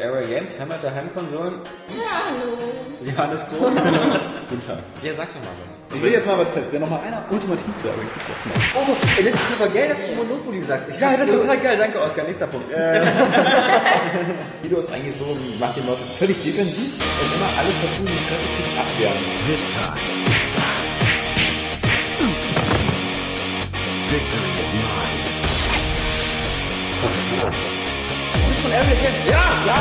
Area Games, Heimat der Heimkonsolen. Ja, hallo. Johannes Kroh. Guten Tag. Ja, sag doch mal was. Ich will jetzt mal was fest. Wer noch mal einer ultimativ zu Area Games. Oh, ey, das ist aber geil, dass du Monopoly sagst. Ich Ja, das ist total geil. Danke, Oskar. Nächster Punkt. Äh, Guido ist eigentlich so, macht die Leute völlig defensiv und immer alles, was du in die Fresse kriegst, abwehren. This time. Victory is mine. von Area Games. Ja, ja.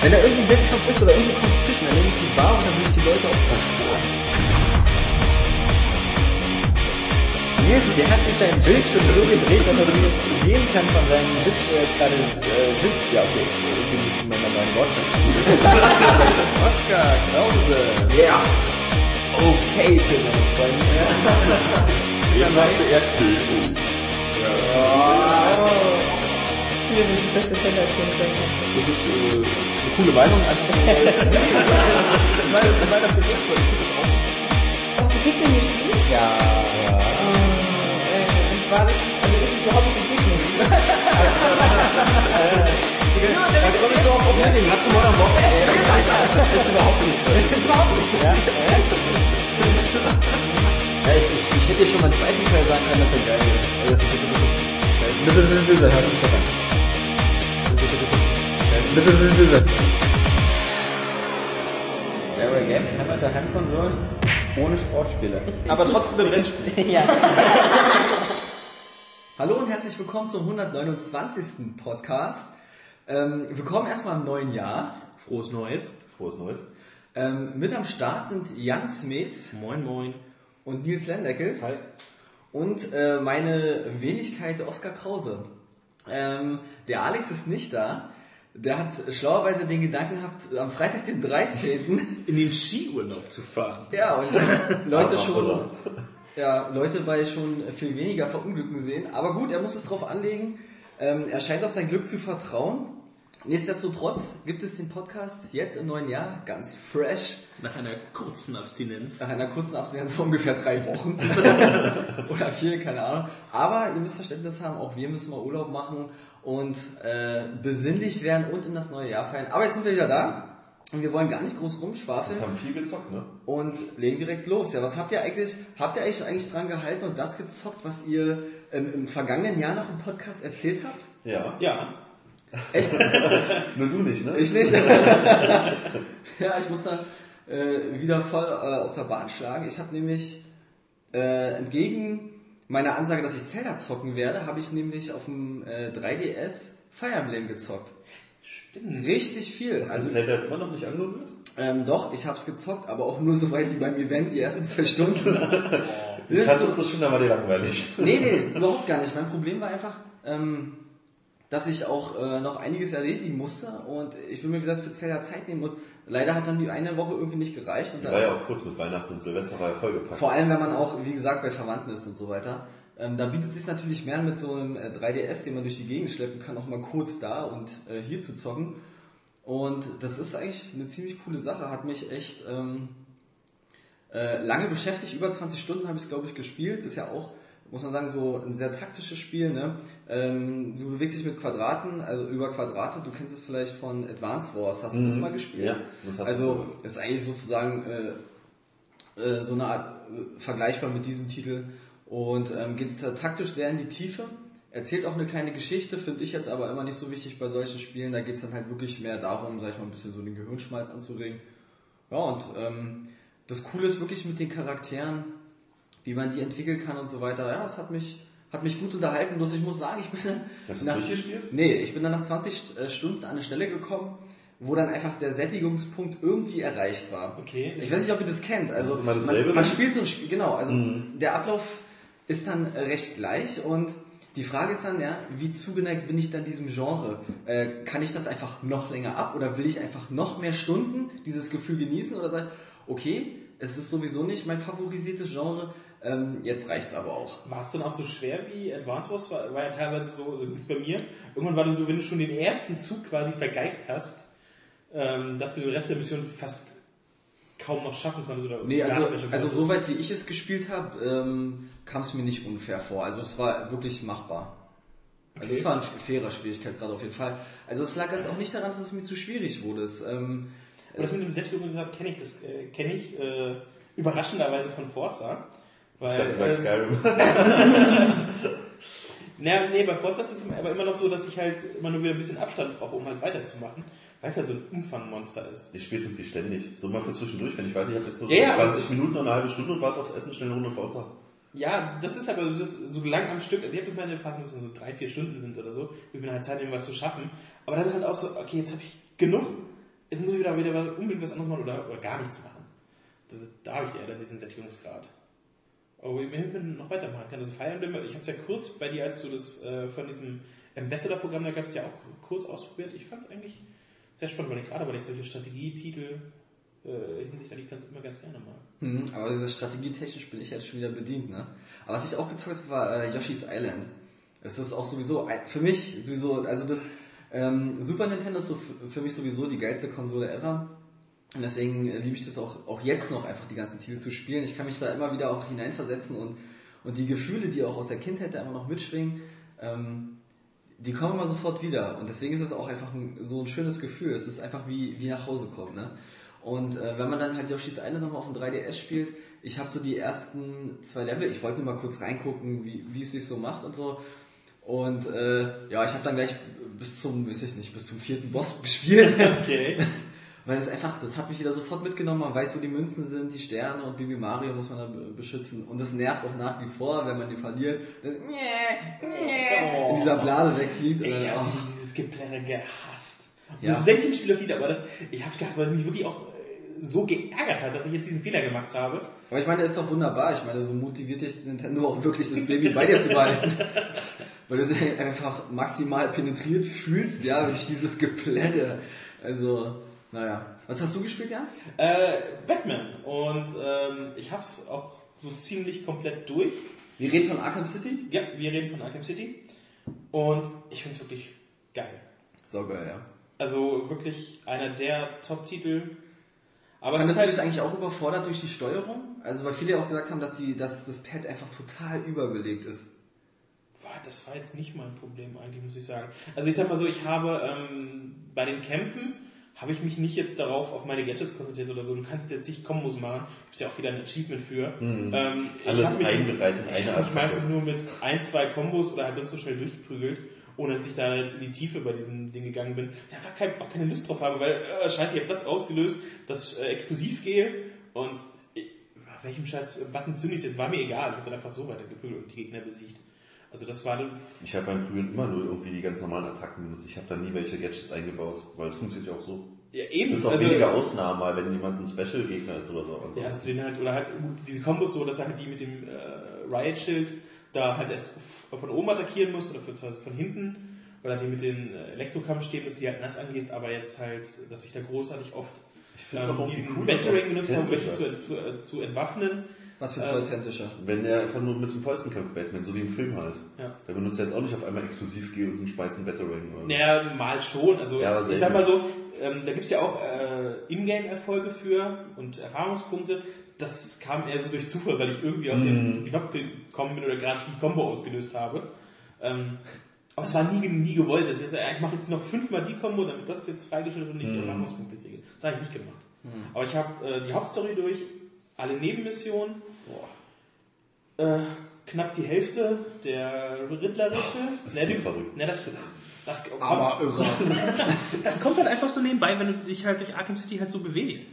Wenn da irgendein Wettkampf ist oder irgendeine Competition, dann nehme ich die Bar und dann will ich die Leute auch zerstören. Nils, der hat sich sein Bildschirm so gedreht, dass er jetzt sehen kann von seinem Sitz, wo er jetzt gerade äh, sitzt. Ja, okay. Irgendwie müssen wir mal meinen Wortschatz Oskar Krause. Ja. Okay für seine Freunde. Eben hast du eher das ist das beste Zelda-Spiel. Das ist äh, eine coole Meinung. Einfach weil, ich meine, ich meine das jetzt, weil ich finde das auch. Hast du Pikmin gespielt? Ja, ja. Äh, und zwar, das ist, also ist es überhaupt nicht Pikmin. genau, da Da komme ich so auf Problem. Hast du Modern Warfare gespielt? Das ist überhaupt nicht so. Das ist überhaupt nicht so. Ja, ich, ich, ich hätte dir schon mal einen zweiten Teil sagen können, dass er geil ist. Also, das ist- ist- Dann hört sich doch an. Area Games, Heimat der Heimkonsolen, ohne Sportspiele. Aber trotzdem im Rennspiel. Ja. Hallo und herzlich willkommen zum 129. Podcast. Ähm, willkommen erstmal im neuen Jahr. Frohes Neues. Frohes Neues. Ähm, mit am Start sind Jan Smet Moin, moin. und Nils Lendeckel Hi. und äh, meine Wenigkeit Oskar Krause. Ähm, der Alex ist nicht da. Der hat schlauerweise den Gedanken gehabt, am Freitag, den 13. In den Skiurlaub zu fahren. ja, und Leute schon, ja, Leute bei schon viel weniger Verunglücken sehen. Aber gut, er muss es drauf anlegen. Ähm, er scheint auf sein Glück zu vertrauen. Nichtsdestotrotz gibt es den Podcast jetzt im neuen Jahr ganz fresh. Nach einer kurzen Abstinenz. Nach einer kurzen Abstinenz von ungefähr drei Wochen. Oder vier, keine Ahnung. Aber ihr müsst Verständnis haben, auch wir müssen mal Urlaub machen und äh, besinnlich werden und in das neue Jahr feiern. Aber jetzt sind wir wieder da. Und wir wollen gar nicht groß rumschwafeln Wir haben viel gezockt, ne? und legen direkt los. Ja, was habt ihr eigentlich, habt ihr eigentlich, eigentlich dran gehalten und das gezockt, was ihr ähm, im vergangenen Jahr noch im Podcast erzählt habt? Ja. Ja. Echt? Nur du nicht, ne? Ich nicht. ja, ich muss dann äh, wieder voll äh, aus der Bahn schlagen. Ich habe nämlich äh, entgegen meiner Ansage, dass ich Zelda zocken werde, habe ich nämlich auf dem äh, 3DS Fire Emblem gezockt. Stimmt. Richtig viel. Hast du Also, das Zelda jetzt immer noch nicht angerührt? ähm, doch, ich habe es gezockt, aber auch nur so weit wie beim Event, die ersten zwei Stunden. Du kanntest das schon, da war dir langweilig. Nee, nee, überhaupt gar nicht. Mein Problem war einfach, ähm, dass ich auch äh, noch einiges erledigen musste und ich will mir, wie gesagt, für Zelda Zeit nehmen und leider hat dann die eine Woche irgendwie nicht gereicht. Und War ja auch kurz mit Weihnachten und Silvester war ja vollgepackt. vor allem, wenn man auch, wie gesagt, bei Verwandten ist und so weiter. Ähm, da bietet es sich natürlich mehr mit so einem äh, 3DS, den man durch die Gegend schleppen kann, auch mal kurz da und äh, hier zu zocken. Und das ist eigentlich eine ziemlich coole Sache, hat mich echt ähm, äh, lange beschäftigt, über 20 Stunden habe ich es, glaube ich, gespielt. Ist ja auch, muss man sagen, so ein sehr taktisches Spiel. Ne? Ähm, du bewegst dich mit Quadraten, also über Quadrate. Du kennst es vielleicht von Advance Wars. Hast du das mal gespielt? Ja, das hat Also ist eigentlich sozusagen äh, äh, so eine Art äh, vergleichbar mit diesem Titel und ähm, geht da taktisch sehr in die Tiefe. Erzählt auch eine kleine Geschichte, finde ich jetzt aber immer nicht so wichtig bei solchen Spielen. Da geht es dann halt wirklich mehr darum, sag ich mal, ein bisschen so den Gehirnschmalz anzuregen. Ja, und ähm, das Coole ist wirklich mit den Charakteren, wie man die entwickeln kann und so weiter. Ja, es hat mich, hat mich gut unterhalten. Bloß ich muss sagen, ich bin dann Hast du es durchgespielt? Nee, ich bin dann nach 20 äh, Stunden an eine Stelle gekommen, wo dann einfach der Sättigungspunkt irgendwie erreicht war. Okay. Ich weiß nicht, ob ihr das kennt. Also immer man, man dann? spielt so ein Spiel, genau. Also Mhm. der Ablauf ist dann recht gleich und die Frage ist dann, ja, wie zugeneigt bin ich dann diesem Genre? Äh, kann ich das einfach noch länger ab oder will ich einfach noch mehr Stunden dieses Gefühl genießen oder sage ich, okay, es ist sowieso nicht mein favorisiertes Genre, ähm, jetzt reicht's aber auch. War es dann auch so schwer wie Advance Wars? War, war ja teilweise so, ist bei mir. Irgendwann war du so, wenn du schon den ersten Zug quasi vergeigt hast, ähm, dass du den Rest der Mission fast kaum noch schaffen konntest. Oder Nee, also, also soweit wie ich es gespielt habe, ähm, kam es mir nicht unfair vor. Also es war wirklich machbar. Also es war ein fairer Schwierigkeitsgrad auf jeden Fall. Also es lag jetzt auch nicht daran, dass es mir zu schwierig wurde. Es, ähm, Aber das mit dem Sättigungsgrad kenne ich, das äh, kenne ich äh, überraschenderweise von Forza. Weil, Ich dachte, ähm, Skyrim. naja, nee, bei Forza ist es aber immer noch so, dass ich halt immer nur wieder ein bisschen Abstand brauche, um halt weiterzumachen, weil es ja so ein Umfangmonster ist. Ich spiele es irgendwie ständig. So mal für zwischendurch, wenn ich weiß, ich habe jetzt so Ja, ja, aber 20 es ist- Minuten oder eine halbe Stunde und warte aufs Essen, schnell eine Runde Forza. Ja, das ist aber so, so lang am Stück. Also ich habe jetzt meine Phase, müssen so drei, vier Stunden sind oder so. Ich bin halt Zeit, irgendwas zu schaffen. Aber dann ist halt auch so, okay, jetzt habe ich genug. Jetzt muss ich wieder, wieder unbedingt was anderes machen oder, oder gar nichts machen. Das, da habe ich eher dann diesen Sättigungsgrad. Aber wenn man noch weitermachen kann, also Fire Emblem, ich habe es ja kurz bei dir, als du das äh, von diesem Ambassador-Programm, da gab es ja auch kurz ausprobiert. Ich fand es eigentlich sehr spannend, weil ich gerade, weil ich solche Strategietitel äh, hinsichtlich ganz, immer ganz gerne mag. hm, aber diese strategietechnisch bin ich jetzt schon wieder bedient, ne? Aber was ich auch gezockt habe, war äh, Yoshi's Island. Es ist auch sowieso, für mich sowieso, also das ähm, Super Nintendo ist so für mich sowieso die geilste Konsole ever. Und deswegen äh, liebe ich das auch, auch jetzt noch einfach die ganzen Titel zu spielen. Ich kann mich da immer wieder auch hineinversetzen und, und die Gefühle, die auch aus der Kindheit da immer noch mitschwingen, ähm, die kommen immer sofort wieder. Und deswegen ist es auch einfach ein, so ein schönes Gefühl. Es ist einfach wie, wie nach Hause kommen. Ne? Und äh, wenn man dann halt Yoshi's Island nochmal auf dem 3DS spielt, ich habe so die ersten zwei Level, ich wollte nur mal kurz reingucken, wie, es sich so macht und so. Und äh, ja, ich habe dann gleich bis zum, weiß ich nicht, bis zum vierten Boss gespielt. Okay. Weil es einfach, das hat mich wieder sofort mitgenommen. Man weiß, wo die Münzen sind, die Sterne und Baby Mario muss man da be- beschützen. Und das nervt auch nach wie vor, wenn man die verliert. Dann, in dieser Blase wegfliegt. Ich habe oh. dieses Geplärre gehasst. Ja. So 16 Spieler wieder, aber das, ich habe gedacht, weil es mich wirklich auch äh, so geärgert hat, dass ich jetzt diesen Fehler gemacht habe. Aber ich meine, das ist doch wunderbar. Ich meine, so motiviert dich Nintendo auch wirklich, das Baby bei dir zu behalten. Weil du dich einfach maximal penetriert fühlst, ja, durch dieses Geplärre. Also, naja. Was hast du gespielt, Jan? Äh, Batman. Und ähm, ich habe es auch so ziemlich komplett durch. Wir reden von Arkham City? Ja, wir reden von Arkham City. Und ich finde es wirklich geil. Saugeil, ja. Also wirklich einer der Top-Titel. Aber es Fandest ist du dich halt, eigentlich auch überfordert durch die Steuerung? Also, weil viele ja auch gesagt haben, dass, die, dass das Pad einfach total überbelegt ist. Das war jetzt nicht mein Problem eigentlich, muss ich sagen. Also ich sag mal so, ich habe ähm, bei den Kämpfen habe ich mich nicht jetzt darauf auf meine Gadgets konzentriert oder so. Du kannst jetzt nicht Kombos machen. Gibt ja auch wieder ein Achievement für. Ähm, ich Mhm. Alles hab mich- eingereiht in Ich eine mich Attacke. meistens nur mit ein, zwei Kombos oder halt sonst so schnell durchgeprügelt, ohne dass ich da jetzt in die Tiefe bei diesem Ding gegangen bin. Ich einfach kein, auch keine Lust drauf habe, weil, äh, scheiße, ich habe das ausgelöst, das äh, Explosivgel und ich, welchem scheiß Button zünde ich jetzt, war mir egal. Ich habe dann einfach so weitergeprügelt und die Gegner besiegt. Also das war dann Ich habe beim Frühen immer nur irgendwie die ganz normalen Attacken benutzt. Ich habe da nie welche Gadgets eingebaut, weil es funktioniert ja auch so. ja, eben. Das ist auch also, weniger Ausnahmen, mal wenn jemand ein Special-Gegner ist oder so. Also, Ja, das sind halt, oder halt diese Kombos so, dass halt die mit dem äh, Riot-Schild da halt erst von oben attackieren musst oder beziehungsweise von hinten. Oder die mit den äh, Elektrokampfstäben, dass die halt nass angehst, aber jetzt halt, dass ich da großartig oft ich ähm, auch diesen cool, Battering benutzt habe, um welche zu, zu, äh, zu entwaffnen. Was für Ähm, ein authentischer. Wenn er einfach nur mit den Fäusten kämpft, Batman, so wie im Film halt. Ja. Der benutzt jetzt auch nicht auf einmal Explosivgel und einen Speisen Battering. Oder? Naja, mal schon. Also Ja, ich sag mal so, ähm, da gibt's ja auch äh, Ingame-Erfolge für und Erfahrungspunkte. Das kam eher so durch Zufall, weil ich irgendwie auf den Knopf gekommen bin oder gerade die Combo ausgelöst habe. Ähm, aber es war nie, nie gewollt. Das jetzt, äh, ich mache jetzt noch fünfmal die Combo, damit das jetzt freigestellt wird und ich Erfahrungspunkte kriege. Das habe ich nicht gemacht. Aber ich habe äh, die Hauptstory durch, alle Nebenmissionen, äh, knapp die Hälfte der Ne, du die- verrückt. Ne, das, das, Aber irre. das kommt halt einfach so nebenbei, wenn du dich halt durch Arkham City halt so bewegst.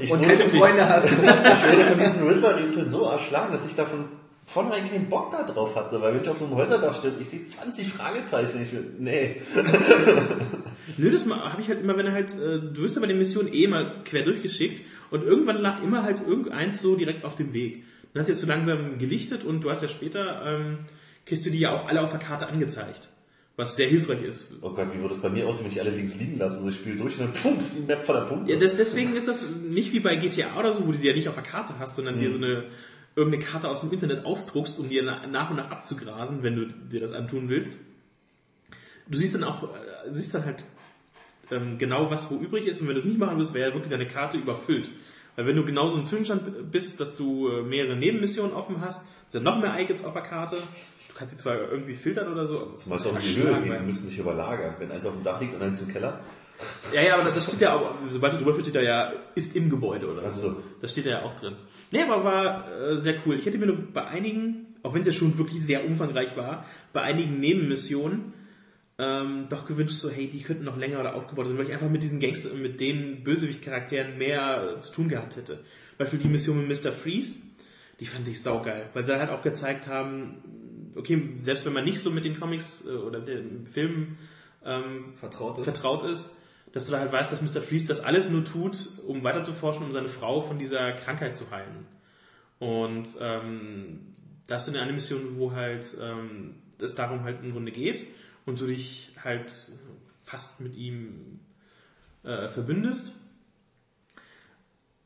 Ich Und keine Freunde hast. ich wurde von diesen Riddler-Rätseln so erschlagen, dass ich davon vornherein keinen Bock da drauf hatte, weil wenn ich auf so einem Häuserdach stehe, ich sehe 20 Fragezeichen, ich will, nee. Nö, das habe ich halt immer, wenn er halt, äh, du wirst ja bei den Missionen eh mal quer durchgeschickt und irgendwann lag immer halt irgendeins so direkt auf dem Weg. Dann hast du jetzt so langsam gelichtet und du hast ja später, ähm, kriegst du die ja auch alle auf der Karte angezeigt. Was sehr hilfreich ist. Oh Gott, wie würde es bei mir aussehen, wenn ich alle links liegen lasse? Also ich spiele durch und dann pump, die Map voller Punkte. Ja, das, deswegen ist das nicht wie bei GTA oder so, wo du die ja nicht auf der Karte hast, sondern dir so eine irgendeine Karte aus dem Internet ausdruckst, um dir na- nach und nach abzugrasen, wenn du dir das antun willst. Du siehst dann auch, äh, siehst dann halt ähm, genau, was wo übrig ist und wenn du es nicht machen willst, wäre ja wirklich deine Karte überfüllt. Weil wenn du genau so im Zwischenstand bist, dass du äh, mehrere Nebenmissionen offen hast, sind noch mehr Icons auf der Karte. Du kannst sie zwar irgendwie filtern oder so. aber Zumal es auch in das die Höhe langweilig. die müssen sich überlagern. Wenn eins auf dem Dach liegt und eins im Keller, Ja, ja, aber das steht ja auch, sobald du drüber steht da ja, ist im Gebäude oder Ach so. Das steht ja auch drin. Nee, aber war äh, sehr cool. Ich hätte mir nur bei einigen, auch wenn es ja schon wirklich sehr umfangreich war, bei einigen Nebenmissionen ähm, doch gewünscht, so, hey, die könnten noch länger oder ausgebaut werden, weil ich einfach mit diesen Gangster, mit den Bösewicht-Charakteren mehr äh, zu tun gehabt hätte. Beispiel die Mission mit Mr. Freeze, die fand ich saugeil, weil sie halt auch gezeigt haben, okay, selbst wenn man nicht so mit den Comics äh, oder dem Film ähm, Vertraut ist. vertraut ist, dass du da halt weißt, dass Mr. Freeze das alles nur tut, um weiter zu forschen, um seine Frau von dieser Krankheit zu heilen. Und ähm, da hast du eine Mission, wo halt ähm, es darum halt im Grunde geht und du dich halt fast mit ihm äh, verbündest.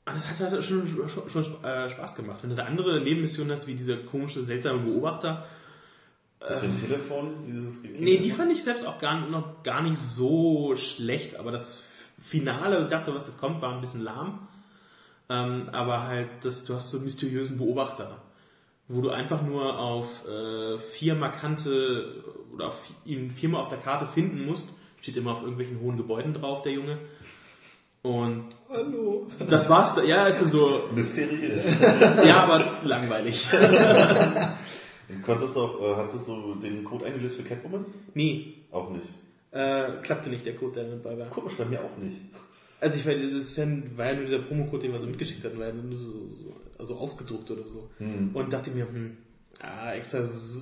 Und das hat halt schon, schon, schon äh, Spaß gemacht. Wenn du da andere Nebenmissionen hast, wie dieser komische, seltsame Beobachter, auf dem Telefon, dieses Geklingel. Nee, die fand ich selbst auch gar, noch gar nicht so schlecht, aber das Finale, ich dachte, was jetzt kommt, war ein bisschen lahm. Ähm, aber halt, das, du hast so einen mysteriösen Beobachter, wo du einfach nur auf äh, vier markante oder auf, ihn viermal auf der Karte finden musst. Steht immer auf irgendwelchen hohen Gebäuden drauf, der Junge. Und Hallo. das war's. Ja, ist dann so, Mysteriös. ja, aber langweilig. Du konntest auch, äh, hast du so den Code eingelöst für Catwoman? Nee, Auch nicht. äh, klappte nicht der Code, der mit bei war. Komisch, bei mir auch nicht. Also ich weiß, das ist ja, war ja nur dieser Promocode, den wir so mitgeschickt hatten, war ja nur so, so also ausgedruckt oder so. Und dachte mir, hm, ah, extra so,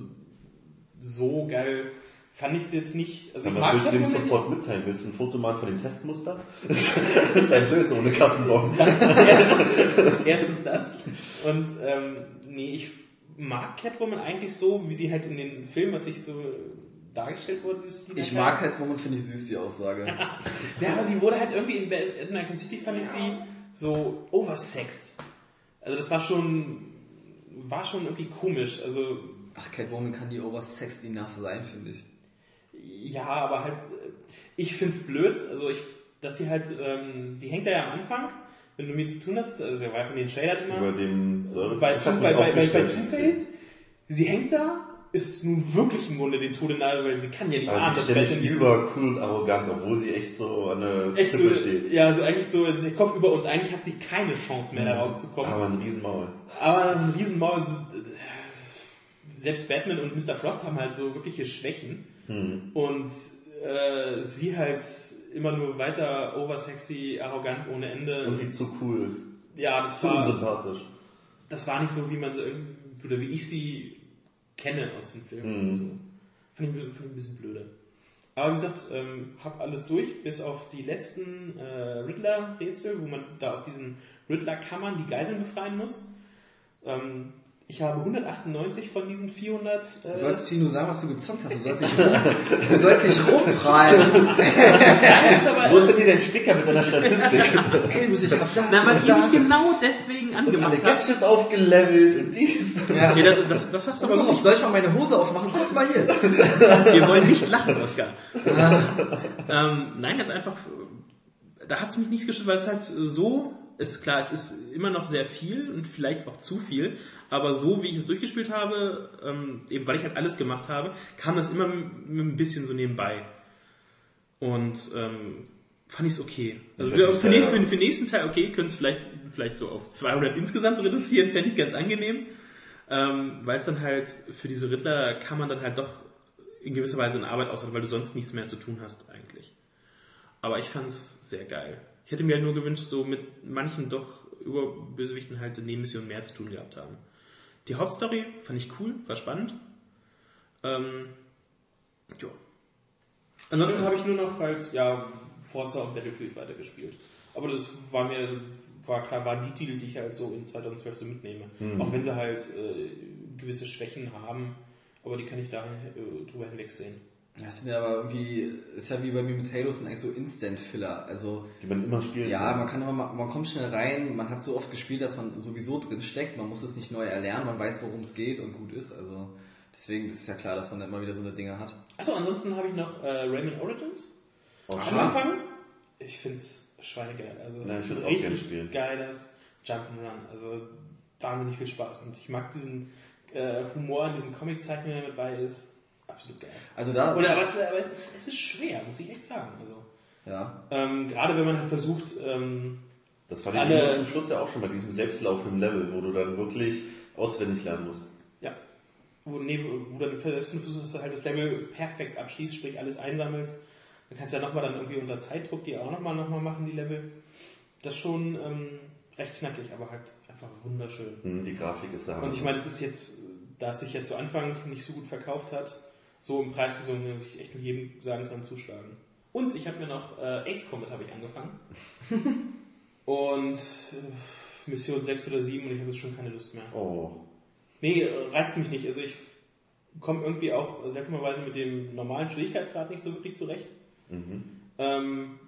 so geil fand ich es jetzt nicht. Also Sag ich mag willst du dem Support mitteilen? Willst du ein Foto machen von dem Testmuster? Das ist ein Blöd, so ohne Kassenbon. Erstens das. Und ähm, nee, ich mag Catwoman eigentlich so, wie sie halt in den Filmen, was ich so dargestellt wurde, ist die Ich Datei. mag Catwoman, finde ich süß, die Aussage. Ja, aber sie wurde halt irgendwie in Batman City fand ich sie so oversexed. Also das war schon war schon irgendwie komisch. Also Ach, Catwoman kann die oversexed enough sein, finde ich. ja, aber halt ich find's blöd. Also ich, dass sie halt, ähm, sie hängt da ja am Anfang, wenn du mit zu tun hast. Also er war von den Trailern immer. Über dem Säure. bei, bei, bei, auch bei, bei. Two-Face, sie hängt da, ist nun wirklich im Grunde den Tode nahe, weil sie kann ja nicht Aber ahnen, sie dass Batman jetzt über cool und arrogant, obwohl sie echt so an der echt so, Klippe steht. ja, also eigentlich so, also der Kopf über und eigentlich hat sie keine Chance mehr da rauszukommen. Aber ein Riesenmaul. Aber ein Riesenmaul, so, selbst Batman und Mr. Frost haben halt so wirkliche Schwächen. Hm. Und äh, sie halt immer nur weiter oversexy, arrogant ohne Ende. Irgendwie zu cool. ja, das Zu war, unsympathisch. das war nicht so, wie man sie irgendwie, oder wie ich sie kenne aus den Filmen. Mhm. So. Fand, ich, fand ich ein bisschen blöde. Aber wie gesagt, ähm, hab alles durch, bis auf die letzten äh, Riddler-Rätsel, wo man da aus diesen Riddler-Kammern die Geiseln befreien muss. Ähm, ich habe 198 von diesen 400. Äh, Du sollst Tino sagen, was du gezockt hast. Du sollst nicht, du sollst nicht rumprallen. Wo ist denn hier dein Spicker mit deiner Statistik? Ey, du ich hab das na, weil das. mich genau deswegen und alle angemacht habe. Gadgets aufgelevelt und dies. Ja. Ja, das, das, das hast du aber wirklich Soll ich mal meine Hose aufmachen? Guck mal hier. Wir wollen nicht lachen, Oskar. ähm, nein, jetzt einfach, da hat es mich nicht gestört, weil es halt so ist klar, es ist immer noch sehr viel und vielleicht auch zu viel, aber so wie ich es durchgespielt habe, ähm, eben weil ich halt alles gemacht habe, kam das immer mit ein bisschen so nebenbei. Und ähm, fand ich es okay. Also für, für, da- für, den nächsten Teil, okay, können es vielleicht, vielleicht so auf 200 insgesamt reduzieren, fände ich ganz angenehm. Ähm, weil es dann halt für diese Riddler kann man dann halt doch in gewisser Weise eine Arbeit aushalten, weil du sonst nichts mehr zu tun hast eigentlich. Aber ich fand es sehr geil. Ich hätte mir halt nur gewünscht, so mit manchen doch über Bösewichten halt in Nebenmissionen mehr zu tun gehabt haben. Die Hauptstory fand ich cool, war spannend. Ähm, ja. Ansonsten habe ich nur noch halt, ja, Forza und Battlefield weitergespielt. Aber das war mir, war klar, waren die Titel, die ich halt so in 2012 so mitnehme. Auch wenn sie halt äh, gewisse Schwächen haben, aber die kann ich da äh, drüber hinwegsehen. Das sind ja aber irgendwie, ist ja wie bei mir mit Halo, sind eigentlich so Instant-Filler. Also, Die man immer spielen ja, kann. man kann immer, man kommt schnell rein, man hat so oft gespielt, dass man sowieso drin steckt, man muss es nicht neu erlernen, man weiß, worum es geht und gut ist. Also, deswegen ist es ja klar, dass man da immer wieder so eine Dinge hat. Achso, ansonsten habe ich noch äh, Rayman Origins schön. angefangen. Ich finde es schweinegeil. Also es ist würd's ein auch gern richtig spielen. geiles Jump'n'Run. Also wahnsinnig viel Spaß. Und ich mag diesen äh, Humor in diesen Comiczeichnungen mit bei ist. Absolut geil. Also da, Oder aber, es, aber es, ist, es ist schwer, muss ich echt sagen. Also, ja, ähm, gerade wenn man halt versucht, ähm, Das war die Alle- zum Schluss ja auch schon bei diesem selbstlaufenden Level, wo du dann wirklich auswendig lernen musst. ja, wo, nee, wo du dann selbst versuchst, dass du halt das Level perfekt abschließt, sprich alles einsammelst. Dann kannst du ja nochmal dann irgendwie unter Zeitdruck die auch nochmal noch mal machen, die Level. Das ist schon ähm, recht knackig, aber halt einfach wunderschön. Hm, Die Grafik ist da. Und ich meine, es ist jetzt, da es sich ja zu Anfang nicht so gut verkauft hat, so im Preis gesungen, dass ich echt nur jedem sagen kann, zuschlagen. Und ich habe mir noch äh, Ace Combat habe ich angefangen. und äh, Mission 6 oder 7 und ich habe jetzt schon keine Lust mehr. oh, Nee, reizt mich nicht. Also ich komme irgendwie auch seltsamerweise mit dem normalen Schwierigkeitsgrad nicht so wirklich zurecht. mhm. Ähm,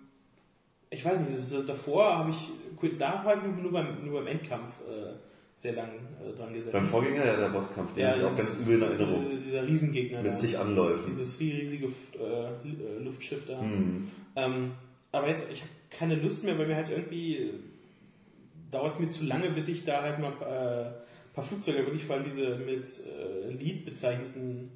ich weiß nicht, ist, davor habe ich, da habe ich nur, nur, beim, nur beim Endkampf äh, sehr lang äh, dran gesessen. Beim Vorgänger ja der Bosskampf, den ich auch ganz übel in Erinnerung. äh, Dieser Riesengegner. Mit sich Anläufen. Dieses riesige äh, äh, Luftschiff da. Hm. Ähm, aber jetzt, ich habe keine Lust mehr, weil mir halt irgendwie dauert es mir zu lange, bis ich da halt mal äh, ein paar Flugzeuge, wirklich vor allem diese mit äh, Lead bezeichneten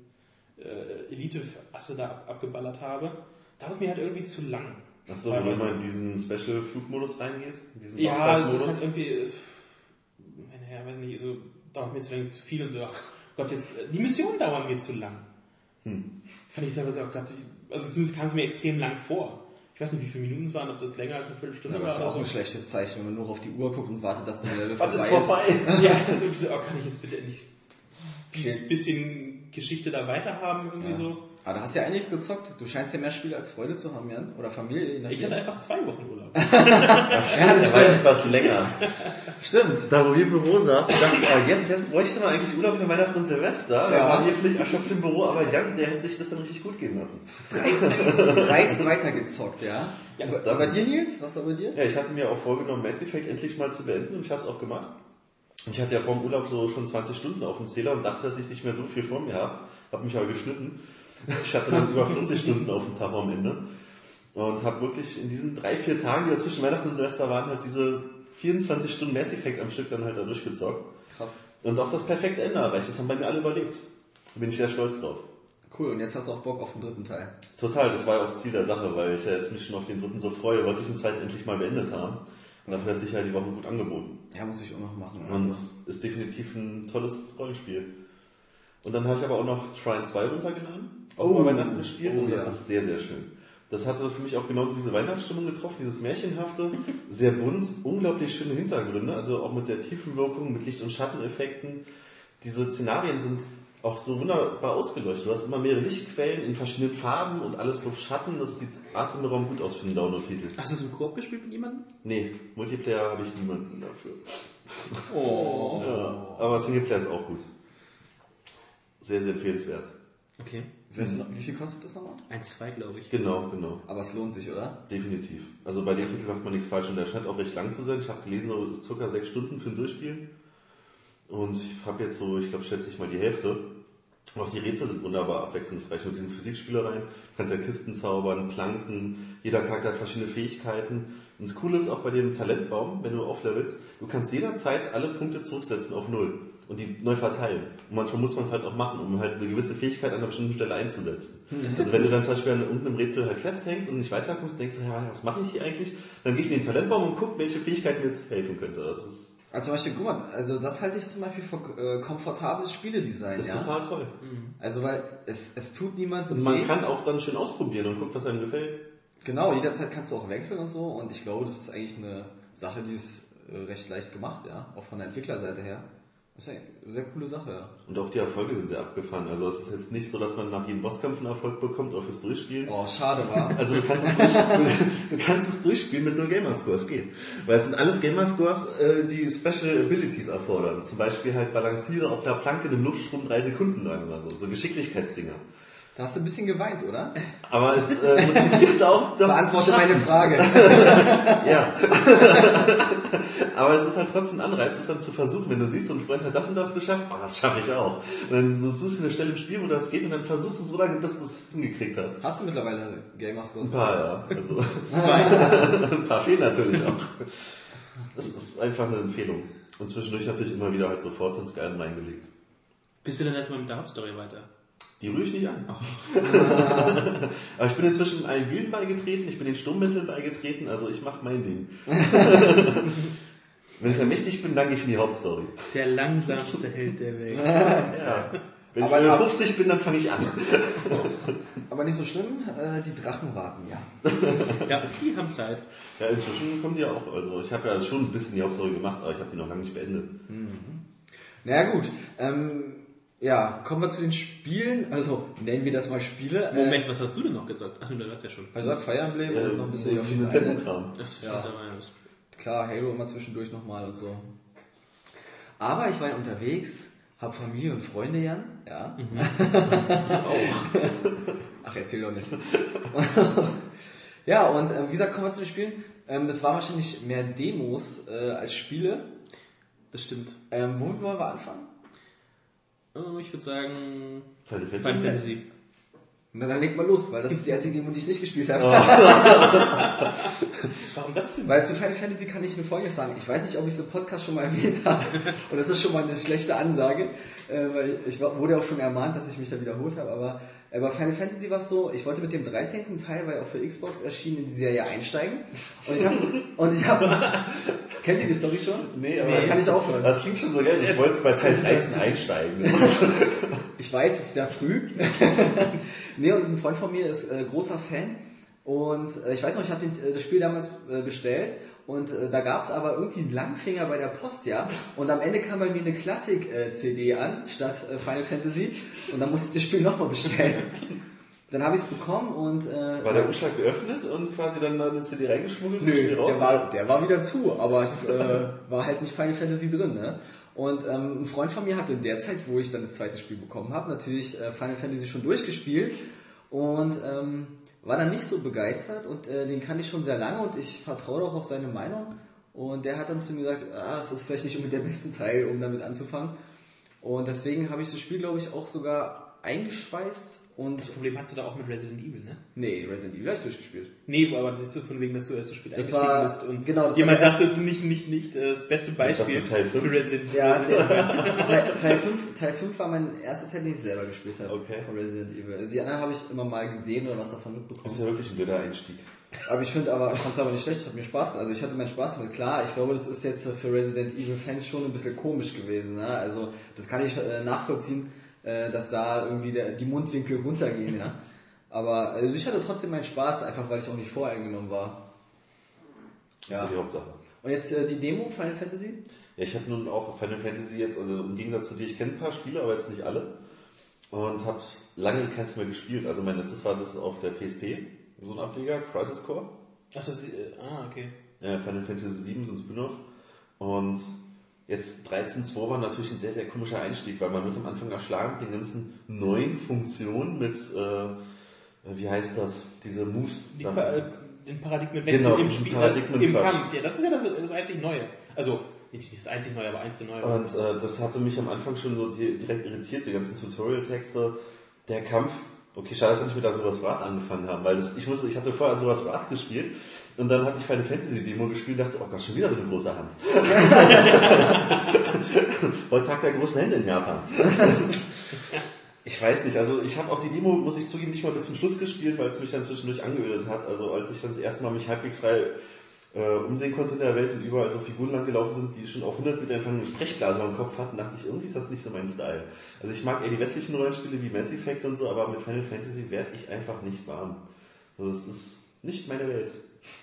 äh, Elite-Asse da ab, abgeballert habe. Dauert mir halt irgendwie zu lang. Achso, wenn du mal in diesen Special-Flugmodus reingehst? in Diesen Ja, es ist halt irgendwie, naja, weiß nicht, so, dauert mir zu lange zu viel und so. Ach Gott, jetzt, äh, die Missionen dauern mir zu lang. Hm. Fand ich teilweise auch gerade, also zumindest kam es mir extrem lang vor. Ich weiß nicht, wie viele Minuten es waren, ob das länger als eine Viertelstunde aber war das ist auch so. ein schlechtes Zeichen, wenn man nur auf die Uhr guckt und wartet, dass der Level vorbei ist vorbei? Ja, ich dachte so, oh, kann ich jetzt bitte endlich ein bisschen Geschichte da weiter haben, irgendwie Ja. so. Aber du hast ja einiges gezockt. Du scheinst ja mehr Spiele als Freunde zu haben, Jan. Oder Familie. Ich hatte einfach zwei Wochen Urlaub. ja, das war stimmt. etwas länger. Stimmt. Da wo wir im Büro saßen, dachte ich, oh, jetzt, jetzt bräuchte man eigentlich Urlaub für Weihnachten und Silvester. Wir Ja. waren hier völlig erschöpft im Büro, aber Jan, der hat sich das dann richtig gut gehen lassen. Dreist weitergezockt, ja. Ja, Und bei dir, Nils? Was war bei dir? Ja, ich hatte mir auch vorgenommen, Mass Effect endlich mal zu beenden und ich habe es auch gemacht. Ich hatte ja vor dem Urlaub so schon 20 Stunden auf dem Zähler und dachte, dass ich nicht mehr so viel vor mir habe. Habe mich aber geschnitten. Ich hatte dann über 40 Stunden auf dem Tacho am Ende. Und habe wirklich in diesen drei, vier Tagen, die dazwischen Weihnachten und Silvester waren, halt diese 24 Stunden Mass Effect am Stück dann halt da durchgezockt. Krass. Und auch das perfekte Ende erreicht. Das haben bei mir alle überlebt. Da bin ich sehr stolz drauf. Cool, und jetzt hast du auch Bock auf den dritten Teil. Total, das war ja auch Ziel der Sache, weil ich ja jetzt mich schon auf den dritten so freue, wollte ich den zweiten endlich mal beendet haben. Und dafür hat sich ja die Woche gut angeboten. Ja, muss ich auch noch machen. Und Also. ist definitiv ein tolles Rollenspiel. Und dann habe ich aber auch noch Trine 2 runtergeladen. Auch Oh, über Weihnachten gespielt oh und das ja. ist sehr, sehr schön. Das hatte für mich auch genauso diese Weihnachtsstimmung getroffen, dieses Märchenhafte, sehr bunt, unglaublich schöne Hintergründe, also auch mit der Tiefenwirkung, mit Licht- und Schatteneffekten. Diese Szenarien sind auch so wunderbar ausgeleuchtet. Du hast immer mehrere Lichtquellen in verschiedenen Farben und alles Luft Schatten. Das sieht atemberaubend gut aus für einen Download-Titel. Hast du es im Koop gespielt mit jemandem? Nee, Multiplayer habe ich niemanden dafür. Oh. Ja, aber Singleplayer ist auch gut. Sehr, sehr empfehlenswert. Okay. Weißt du noch, wie viel kostet das nochmal? 1-2, glaube ich. Genau, genau. Aber es lohnt sich, oder? Definitiv. Also bei dem Titel macht man nichts falsch und der scheint auch recht lang zu sein. Ich habe gelesen, so circa sechs Stunden für ein Durchspielen. Und ich habe jetzt so, ich glaube, schätze ich mal die Hälfte. Und auch die Rätsel sind wunderbar abwechslungsreich mit diesen Physikspielereien. Du kannst ja Kisten zaubern, Planken, jeder Charakter hat verschiedene Fähigkeiten. Und das Coole ist auch bei dem Talentbaum, wenn du auflevelst, du kannst jederzeit alle Punkte zurücksetzen auf Null und die neu verteilen. Und manchmal muss man es halt auch machen, um halt eine gewisse Fähigkeit an einer bestimmten Stelle einzusetzen. Also wenn du dann zum Beispiel an unten im Rätsel halt festhängst und nicht weiterkommst, denkst du, ja, was mache ich hier eigentlich? Dann gehe ich in den Talentbaum und guck, welche Fähigkeit mir jetzt helfen könnte. Das ist, Also zum Beispiel, guck mal, also das halte ich zum Beispiel für äh, komfortables Spieledesign, das ist ja. total toll. Also weil es, es tut niemandem Und man weh. kann auch dann schön ausprobieren und guckt, was einem gefällt. Genau, jederzeit kannst du auch wechseln und so. Und ich glaube, das ist eigentlich eine Sache, die ist äh, recht leicht gemacht, ja. Auch von der Entwicklerseite her. Das ist eine sehr coole Sache, ja. Und auch die Erfolge sind sehr abgefahren. Also es ist jetzt nicht so, dass man nach jedem Bosskampf einen Erfolg bekommt, auch fürs Durchspielen. Oh, schade war. Also du kannst, es durchspielen, du kannst es durchspielen mit nur Gamerscores, geht. Weil es sind alles Gamerscores, äh, die Special Abilities erfordern. Zum Beispiel halt balanciere auf einer Planke im Luftstrom drei Sekunden lang oder so. So Geschicklichkeitsdinger. Da hast du ein bisschen geweint, oder? Aber es äh, motiviert auch, das Beantworte meine Frage. Ja. Aber es ist halt trotzdem ein Anreiz, es dann zu versuchen. Wenn du siehst, so ein Freund hat das und das geschafft, oh, das schaffe ich auch. Und dann suchst du eine Stelle im Spiel, wo das geht und dann versuchst du so lange, bis du es hingekriegt hast. Hast du mittlerweile Gamerscores? Ein paar, ja. Also, ein paar fehlen natürlich auch. Das ist einfach eine Empfehlung. Und zwischendurch natürlich immer wieder halt so Forza und Skyrim reingelegt. Bist du denn jetzt mal mit der Hauptstory weiter? Die rühre ich nicht an. Aber ich bin inzwischen allen Gilden beigetreten, ich bin den Sturmmitteln beigetreten, also ich mache mein Ding. Wenn ich dann mächtig bin, danke ich in die Hauptstory. Der langsamste Held der Welt. Ja. Wenn Aber ich über ab- 50 bin, dann fange ich an. Aber nicht so schlimm, äh, die Drachen warten ja. Ja, die haben Zeit. Ja, inzwischen kommen die auch. Also ich habe ja schon ein bisschen die Hauptstory gemacht, aber ich habe die noch lange nicht beendet. Naja gut, ähm, ja, kommen wir zu den Spielen, also nennen wir das mal Spiele. Moment, was hast du denn noch gezockt? Ach, du hast ja schon. Äh, also Fire Emblem Ja, und noch ein bisschen so Yoshi's Nintendo Island. Kram. Das Ja. Klar, Halo immer zwischendurch nochmal und so. Aber ich war ja unterwegs, hab Familie und Freunde, Jan, ja. auch. Ach, erzähl doch nicht. ja, und äh, wie gesagt, kommen wir zu den Spielen. Ähm, das waren wahrscheinlich mehr Demos äh, als Spiele. Das stimmt. Ähm, womit wollen wir anfangen? Oh, ich würde sagen. Final Fantasy. Final Fantasy. Na, dann leg mal los, weil das ist die einzige Demo, die ich nicht gespielt habe. Warum das denn? Weil zu Final Fantasy kann ich nur Folgendes sagen. Ich weiß nicht, ob ich es im Podcast schon mal erwähnt habe. Und das ist schon mal eine schlechte Ansage. Äh, weil ich wurde auch schon ermahnt, dass ich mich da wiederholt habe. Aber äh, bei Final Fantasy war es so, ich wollte mit dem 13. Teil, weil er auch für Xbox erschienen, in die Serie einsteigen. Und ich habe... Und ich habe... Kennt ihr die Story schon? Nee, aber Nee, kann ich aufhören. Das klingt schon so geil. Ich wollte bei Teil 13 einsteigen. Ich weiß, es ist sehr früh. nee, und ein Freund von mir ist äh, großer Fan. Und äh, ich weiß noch, ich habe äh, das Spiel damals äh, bestellt. Und äh, da gab es aber irgendwie einen Langfinger bei der Post, ja. Und am Ende kam bei mir eine Klassik-CD an, statt äh, Final Fantasy. Und dann musste ich das Spiel nochmal bestellen. Dann habe ich es bekommen und... Äh, War der Umschlag geöffnet und quasi dann da eine CD reingeschmuggelt und Nö, Spiel raus? der war, der war wieder zu, aber es äh, war halt nicht Final Fantasy drin. Ne? Und ähm, ein Freund von mir hatte in der Zeit, wo ich dann das zweite Spiel bekommen habe, natürlich äh, Final Fantasy schon durchgespielt und ähm, war dann nicht so begeistert und äh, den kannte ich schon sehr lange und ich vertraue auch auf seine Meinung. Und der hat dann zu mir gesagt, ah, es ist vielleicht nicht unbedingt der beste Teil, um damit anzufangen. Und deswegen habe ich das Spiel, glaube ich, auch sogar eingeschweißt und Das Problem hast du da auch mit Resident Evil, ne? nee, Resident Evil habe ich durchgespielt. Nee, aber das ist so von wegen, dass du erst so spät Das eingestiegen war- bist und genau, das jemand sagt, das ist nicht, nicht, nicht äh, das beste Beispiel Teil fünf? für Resident Evil. Ja, der, Teil, Teil, 5, Teil 5 war mein erster Teil, den ich selber gespielt habe. Okay. Von Resident Evil. Also die anderen habe ich immer mal gesehen oder was davon Das mitbekommen. ist ja wirklich ein blöder Einstieg. Aber ich finde aber, ich fand es aber nicht schlecht, hat mir Spaß gemacht. Also ich hatte meinen Spaß damit. Klar, ich glaube, das ist jetzt für Resident Evil Fans schon ein bisschen komisch gewesen. Ne? Also das kann ich äh, nachvollziehen, äh, dass da irgendwie der, die Mundwinkel runtergehen. Ja? Aber also ich hatte trotzdem meinen Spaß, einfach weil ich auch nicht voreingenommen war. Das Ja. ist die Hauptsache. Und jetzt äh, die Demo Final Fantasy? Ja, ich habe nun auch Final Fantasy jetzt, also im Gegensatz zu dir, ich kenne ein paar Spiele, aber jetzt nicht alle. Und habe lange keins mehr gespielt. Also mein letztes war das auf der PSP, so ein Ableger, Crisis Core. Ach, das ist, äh, ah, okay. Ja, Final Fantasy 7, so ein Spin-off. Und jetzt 13.2 war natürlich ein sehr, sehr komischer Einstieg, weil man wird am Anfang erschlagen mit den ganzen neuen Funktionen mit, äh, wie heißt das, diese Moves. Die pa äh, den Paradigmenwechsel Genau, im Spiel, äh, Paradigmenquatsch. im Kampf. Ja, das ist ja das, das einzig Neue. Also, nicht das einzig Neue, aber eins zu Neue. Und äh, das hatte mich am Anfang schon so di direkt irritiert, die ganzen Tutorial-Texte, der Kampf. Okay, schade, dass wir nicht mit Asuras Wrath angefangen haben, weil das, ich wusste, ich hatte vorher Asuras Wrath gespielt und dann hatte ich Final Fantasy Demo gespielt und dachte, oh Gott, schon wieder so eine große Hand. Heute Tag der großen Hände in Japan. Ich weiß nicht, also ich habe auch die Demo, muss ich zugeben, nicht mal bis zum Schluss gespielt, weil es mich dann zwischendurch angeödet hat. Also als ich dann das erste Mal mich halbwegs frei äh, umsehen konnte in der Welt und überall so Figuren lang gelaufen sind, die schon auf 100 Meter einfach eine Sprechblase am Kopf hatten, dachte ich, irgendwie ist das nicht so mein Style. Also ich mag eher die westlichen Rollenspiele wie Mass Effect und so, aber mit Final Fantasy werde ich einfach nicht warm. So, das ist nicht meine Welt.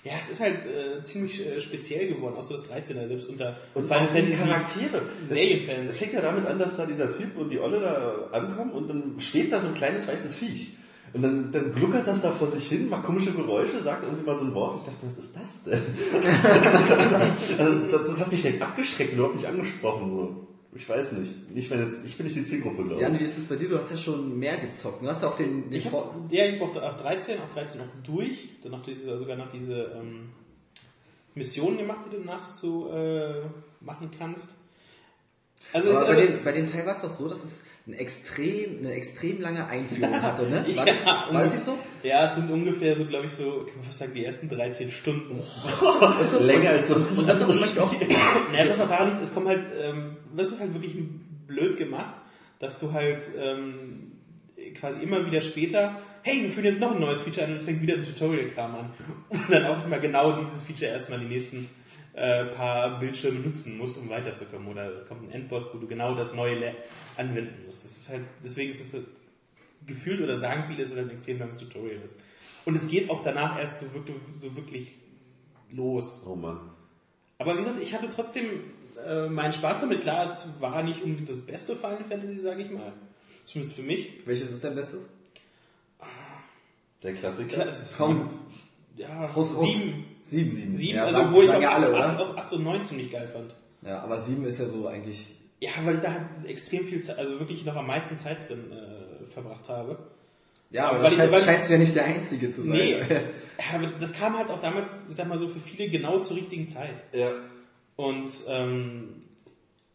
Ja, es ist halt äh, ziemlich äh, speziell geworden, auch so das 13er, selbst unter Und Final Fantasy. Charaktere. Es- Serienfans. Es fängt ja damit an, dass da dieser Typ und die Olle da ankommen und dann steht da so ein kleines weißes Viech. Und dann, dann gluckert das da vor sich hin, macht komische Geräusche, sagt irgendwie mal so ein Wort. Ich dachte, was ist das denn? also das, das hat mich direkt abgeschreckt, überhaupt nicht angesprochen. So. Ich weiß nicht. Ich, bin jetzt, ich bin nicht die Zielgruppe, glaube ich. wie ist es bei dir? Du hast ja schon mehr gezockt. Du hast ja auch den, den Ich Vor- hab, ja, ich brauchte auch 13, auch 13 auch durch. Dann noch diese, sogar noch diese ähm, Missionen gemacht, die du danach so äh, machen kannst. Also Aber bei äh, dem, bei dem Teil war es doch so, dass es ein extrem, eine extrem lange Einführung hatte, ne? War, Ja. das, war das nicht so? Ja, es sind ungefähr so, glaube ich, so, kann man fast sagen, die ersten 13 Stunden. Ist so Länger als so Und das war zum Beispiel auch, Naja, was auch daran liegt, es kommt halt, ähm, das ist halt wirklich blöd gemacht. dass du halt ähm, quasi immer wieder später, hey, wir führen jetzt noch ein neues Feature an und es fängt wieder ein Tutorial-Kram an. Und dann auch immer genau dieses Feature erstmal die nächsten äh, paar Bildschirme nutzen musst, um weiterzukommen. Oder es kommt ein Endboss, wo du genau das neue Le anwenden musst. Das ist halt, deswegen ist es so gefühlt oder sagen viele, dass es ein extrem langes Tutorial ist. Und es geht auch danach erst so wirklich, so wirklich los. Oh Mann. Aber wie gesagt, ich hatte trotzdem äh, meinen Spaß damit. Klar, es war nicht unbedingt das beste Final Fantasy, sage ich mal. Zumindest für mich. Welches ist dein Bestes? Der Klassiker. Ist Komm. ja, Haus, Haus. Sieben. Sieben. Sieben, Ja, also sagen, ich sagen auch ja alle, 8, oder? 8 und 9 ziemlich geil fand. Ja, aber sieben ist ja so eigentlich. Ja, weil ich da halt extrem viel Zeit, also wirklich noch am meisten Zeit drin äh, verbracht habe. Ja, aber da ich- scheinst, scheinst du ja nicht der Einzige zu sein. Nee, aber das kam halt auch damals, ich sag mal so, für viele genau zur richtigen Zeit. Ja. Und ähm,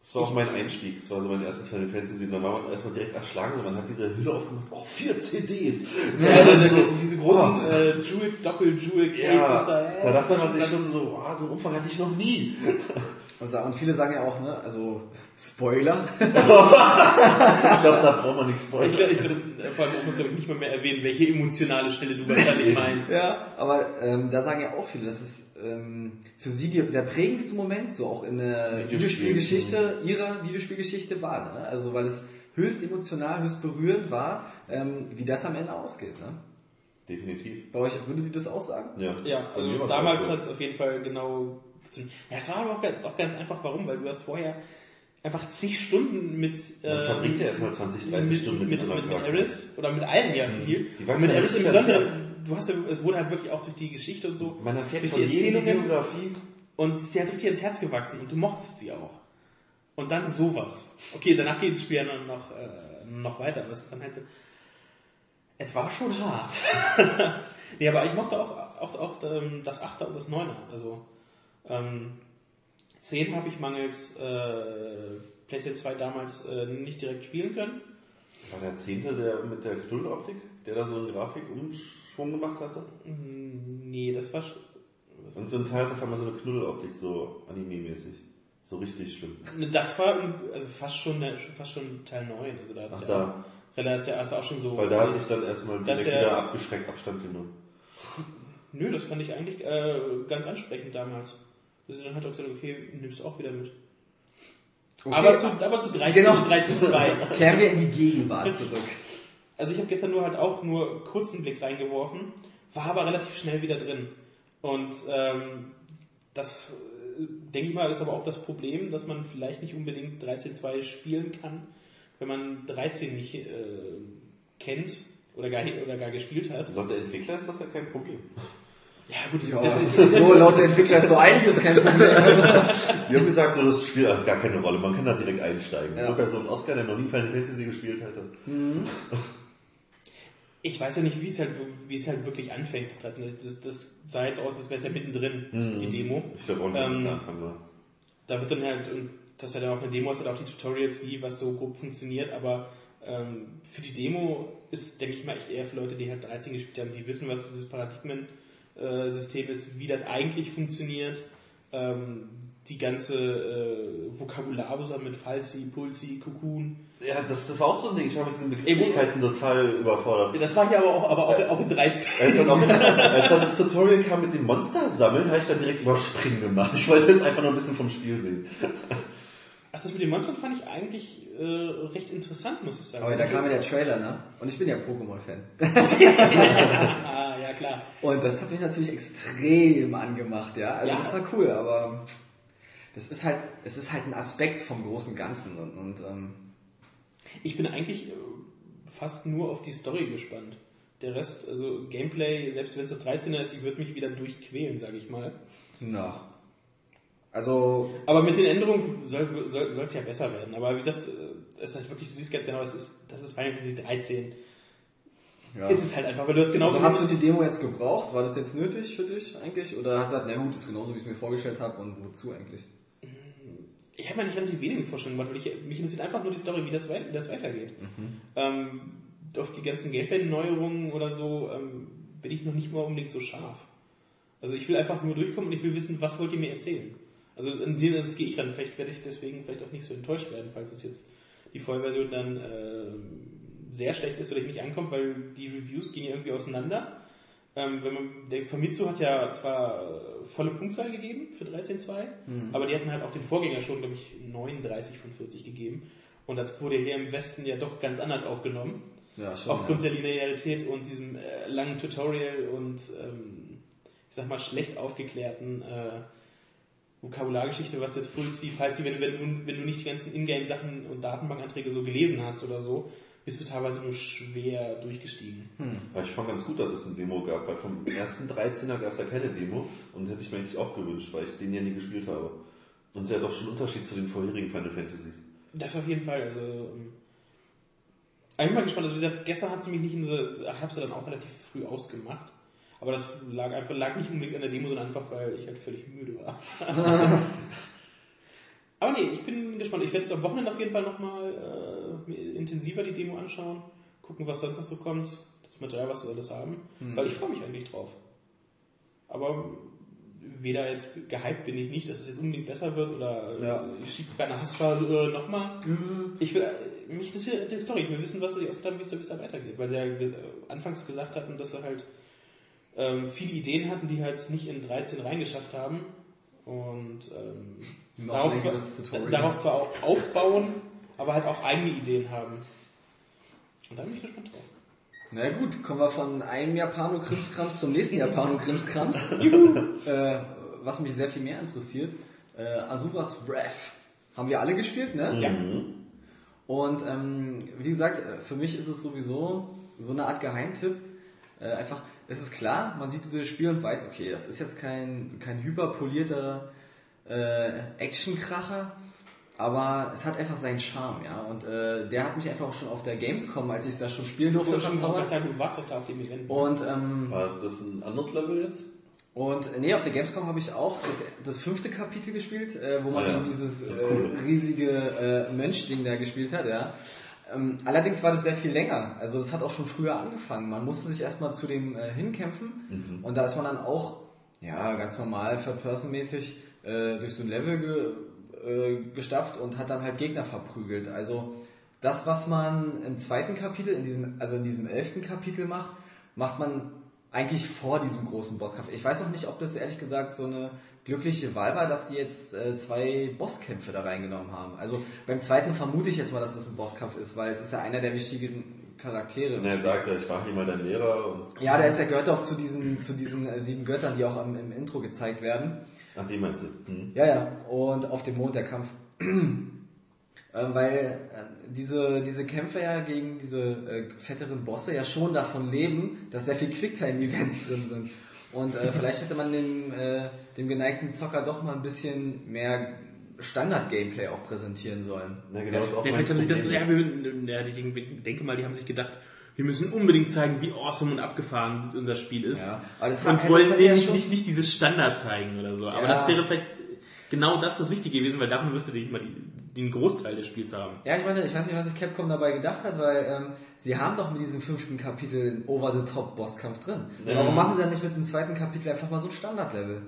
Das war auch mein Einstieg. Das war so mein erstes Final Fantasy. Da war man erstmal direkt erschlagen. So, man hat diese Hülle aufgemacht. Oh, vier CDs. So, ja, dann so, diese großen oh. äh, Jewel, Doppel-Jewel-Cases Ja, da. da, ja, das dachte man sich schon so, ah, so einen Umfang hatte ich noch nie. Und viele sagen ja auch, ne, also Spoiler. Ich glaube, da braucht man nichts Ich spoilern. glaube, ich glaub, vor allem muss ich nicht mal mehr erwähnen, welche emotionale Stelle du wahrscheinlich meinst. ja, aber ähm, da sagen ja auch viele, dass es ähm, für sie die, der prägendste Moment so auch in der Videospiel. Videospielgeschichte, ihrer Videospielgeschichte war. Ne? Also weil es höchst emotional, höchst berührend war, ähm, wie das am Ende ausgeht. Ne? Definitiv. Bei euch würdet ihr das auch sagen? Ja, Ja, also damals auch so. hat es auf jeden Fall genau. Ja, es war aber auch, ganz- auch ganz einfach, warum? Weil du hast vorher einfach zig Stunden mit. Man äh, verbringt ja erstmal 20, 30 mit, Stunden mit, mit, mit. Eris oder mit allen ja viel. Die mit Eris im Besonderen, du hast ja, es wurde halt wirklich auch durch die Geschichte und so. Man erfährt durch die Erzählungen Biografie. und sie hat richtig ins Herz gewachsen und du mochtest sie auch. Und dann sowas. Okay, danach geht das Spiel ja noch, äh, noch weiter, aber es ist dann halt so. Es war schon hart. nee, aber ich mochte auch, auch, auch ähm, das 8er und das 9er. Also ähm, 10 habe ich mangels äh, PlayStation 2 damals äh, nicht direkt spielen können. War der Zehnte der mit der Knuddeloptik, der da so einen Grafikumschwung gemacht hatte? Mm, Nee, das war. sch- Und so ein Teil hat auf einmal so eine Knuddeloptik, so anime-mäßig. So richtig schlimm. Das war also fast schon, der- fast schon Teil 9. Also da hat Ach sich da, ist ja also auch schon so. weil da hatte ich dann erstmal direkt wieder abgeschreckt Abstand genommen. Nö, das fand ich eigentlich äh, ganz ansprechend damals. Dass ich dann halt auch gesagt okay, nimmst du auch wieder mit. Okay, Aber, zu, aber zu 13 Genau. und 13.2. Kehren wir in die Gegenwart zurück. Also ich habe gestern nur halt auch nur kurz einen Blick reingeworfen, war aber relativ schnell wieder drin. Und ähm, das, denke ich mal, ist aber auch das Problem, dass man vielleicht nicht unbedingt 13.2 spielen kann, wenn man 13 nicht äh, kennt oder gar, oder gar gespielt hat. Laut der Entwickler ist das ja kein Problem. Ja gut, Ja, so laut der Entwickler ist so einiges kein Problem. Also, Die haben gesagt, so, das Spiel hat gar keine Rolle, man kann da direkt einsteigen. Ja. Sogar so ein Oscar, der noch nie Final Fantasy gespielt hatte. ich weiß ja nicht, wie es halt, wie es halt wirklich anfängt, das 13. Das, das sah jetzt aus, als wäre es ja mittendrin, die Demo. Ich glaube auch nicht, dass es Ähm, der Anfang war. da wird dann halt, und das ist ja dann auch eine Demo, ist halt auch die Tutorials, wie was so grob funktioniert, aber ähm, für die Demo ist, denke ich mal, echt eher für Leute, die halt 13 gespielt haben, die wissen, was dieses Paradigmen-System ist, wie das eigentlich funktioniert, ähm, die ganze äh, Vokabular mit Falsi, Pulsi, Cocoon. Ja, das, das war auch so ein Ding. Ich war mit diesen Begrifflichkeiten total überfordert. Das war hier aber auch, aber auch, auch in 13. Als dann, auch das, als dann das Tutorial kam mit dem Monster sammeln, habe ich dann direkt überspringen gemacht. Ich wollte jetzt einfach nur ein bisschen vom Spiel sehen. Das mit den Monstern fand ich eigentlich äh, recht interessant, muss ich sagen. aber da kam ja der Trailer, ne? Und ich bin ja Pokémon-Fan. Ah, ja klar. Und das hat mich natürlich extrem angemacht, ja. Also Ja. das war cool, aber das ist halt, es ist halt ein Aspekt vom großen Ganzen und, und ähm, Ich bin eigentlich äh, fast nur auf die Story gespannt. Der Rest, also Gameplay, selbst wenn es das 13er ist, ich würde mich wieder durchquälen, sage ich mal. na. Also, Aber mit den Änderungen soll es soll, ja besser werden. Aber wie gesagt, äh, es ist halt wirklich, du siehst ganz genau, das ist, das ist Final Fantasy 13. ja. Ist es halt einfach, weil du hast genau also hast du die Demo jetzt gebraucht? War das jetzt nötig für dich eigentlich? Oder hast du gesagt, na gut, ist genauso, wie ich es mir vorgestellt habe und wozu eigentlich? Ich habe mir nicht relativ wenig Vorstellungen gemacht, weil ich, mich interessiert einfach nur die Story, wie das, wie das weitergeht. Ähm, auf die ganzen Gameplay-Neuerungen oder so ähm, bin ich noch nicht mal unbedingt so scharf. Also ich will einfach nur durchkommen und ich will wissen, was wollt ihr mir erzählen. Also in den das gehe ich ran. Vielleicht werde ich deswegen vielleicht auch nicht so enttäuscht werden, falls es jetzt die Vollversion dann äh, sehr schlecht ist oder nicht ankommt, weil die Reviews gehen ja irgendwie auseinander. Ähm, wenn man, der Famitsu hat ja zwar äh, volle Punktzahl gegeben für 13.2, aber die hatten halt auch den Vorgänger schon, glaube ich, 39 von 40 gegeben. Und das wurde hier im Westen ja doch ganz anders aufgenommen. Ja, schon. Aufgrund ja. der Linearität und diesem äh, langen Tutorial und ähm, ich sag mal schlecht aufgeklärten äh, Vokabulargeschichte, was jetzt Full C, Pal C, wenn, wenn, du, wenn du nicht die ganzen Ingame-Sachen und Datenbankanträge so gelesen hast oder so, bist du teilweise nur schwer durchgestiegen. Aber ich fand ganz gut, dass es eine Demo gab, weil vom ersten 13er gab es ja keine Demo und hätte ich mir eigentlich auch gewünscht, weil ich den ja nie gespielt habe. Und es ist ja doch schon ein Unterschied zu den vorherigen Final Fantasies. Das auf jeden Fall. Also, ähm, ich bin mal gespannt. Also, wie gesagt, gestern hat sie mich nicht in so, ich habe sie dann auch relativ früh ausgemacht. Aber das lag einfach, lag nicht unbedingt an der Demo, sondern einfach, weil ich halt völlig müde war. Aber nee, ich bin gespannt. Ich werde jetzt am Wochenende auf jeden Fall nochmal äh, intensiver die Demo anschauen, gucken, was sonst noch so kommt, das Material, was wir alles haben. Weil ich freue mich eigentlich drauf. Aber weder jetzt gehypt bin ich nicht, dass es jetzt unbedingt besser wird oder äh, Ja. ich schiebe keine Hassphase äh, nochmal. Ich will, mich interessiert die Story. Ich will wissen, was sie ausgedacht haben, wie es da, weitergeht. Weil sie ja anfangs gesagt hatten, dass sie halt ähm, viele Ideen hatten, die halt nicht in 13 reingeschafft haben. Und ähm, darauf, zwar, darauf zwar auch aufbauen, aber halt auch eigene Ideen haben. Und da bin ich gespannt drauf. Na gut, kommen wir von einem Japano-Krimskrams zum nächsten Japano-Krimskrams. äh, was mich sehr viel mehr interessiert. Äh, Asuras Breath. Haben wir alle gespielt, ne? Ja. Und ähm, wie gesagt, äh, für mich ist es sowieso so eine Art Geheimtipp. Äh, einfach, es ist klar, man sieht dieses Spiel und weiß, okay, das ist jetzt kein, kein hyperpolierter äh, Actionkracher, aber es hat einfach seinen Charme, ja. Und äh, der hat mich einfach auch schon auf der Gamescom, als ich da schon spielen durfte, Ich schon verzaubert. sagen, du warst doch da auf dem Event. Und ähm, War das ein anderes Level jetzt? und äh, nee, auf der Gamescom habe ich auch das, das fünfte Kapitel gespielt, äh, wo man Ah ja, dann dieses äh, cool. riesige äh, Mönch-Ding da gespielt hat, ja. Ähm, allerdings war das sehr viel länger. Also das hat auch schon früher angefangen. Man musste sich erstmal zu dem äh, hinkämpfen Mhm. und da ist man dann auch, ja, ganz normal, Third-Person-mäßig äh, durch so ein Level ge, äh, gestapft und hat dann halt Gegner verprügelt. Also das, was man im zweiten Kapitel, in diesem, also in diesem elften Kapitel macht, macht man eigentlich vor diesem großen Bosskampf. Ich weiß auch nicht, ob das ehrlich gesagt so eine glückliche Wahl war, dass sie jetzt äh, zwei Bosskämpfe da reingenommen haben. Also beim zweiten vermute ich jetzt mal, dass es ein Bosskampf ist, weil es ist ja einer der wichtigen Charaktere. Und er sagt ja, ich war hier mal dein Lehrer und. Ja, der ist ja gehört auch zu diesen, zu diesen äh, sieben Göttern, die auch im, im Intro gezeigt werden. Ach, die meinst du? Hm. Ja, ja. Und auf dem Mond der Kampf. äh, weil äh, diese, diese Kämpfe ja gegen diese äh, fetteren Bosse ja schon davon leben, dass sehr viel Quicktime-Events drin sind. Und äh, vielleicht hätte man dem, äh, dem geneigten Zocker doch mal ein bisschen mehr Standard-Gameplay auch präsentieren sollen. Na, genau, ist auch Ja, vielleicht haben sie das, ja, ja, ich denke mal, die haben sich gedacht, wir müssen unbedingt zeigen, wie awesome und abgefahren unser Spiel ist. Ja, aber das und hat- wollen das hat ja schon- nicht, nicht dieses Standard zeigen oder so. Aber Ja. das wäre vielleicht genau das das Wichtige gewesen, weil davon wirst du nicht mal den Großteil des Spiels haben. Ja, ich meine, ich weiß nicht, was sich Capcom dabei gedacht hat, weil ähm, sie haben doch mit diesem fünften Kapitel einen Over-the-Top-Bosskampf drin. Warum machen sie dann nicht mit dem zweiten Kapitel einfach mal so ein Standardlevel?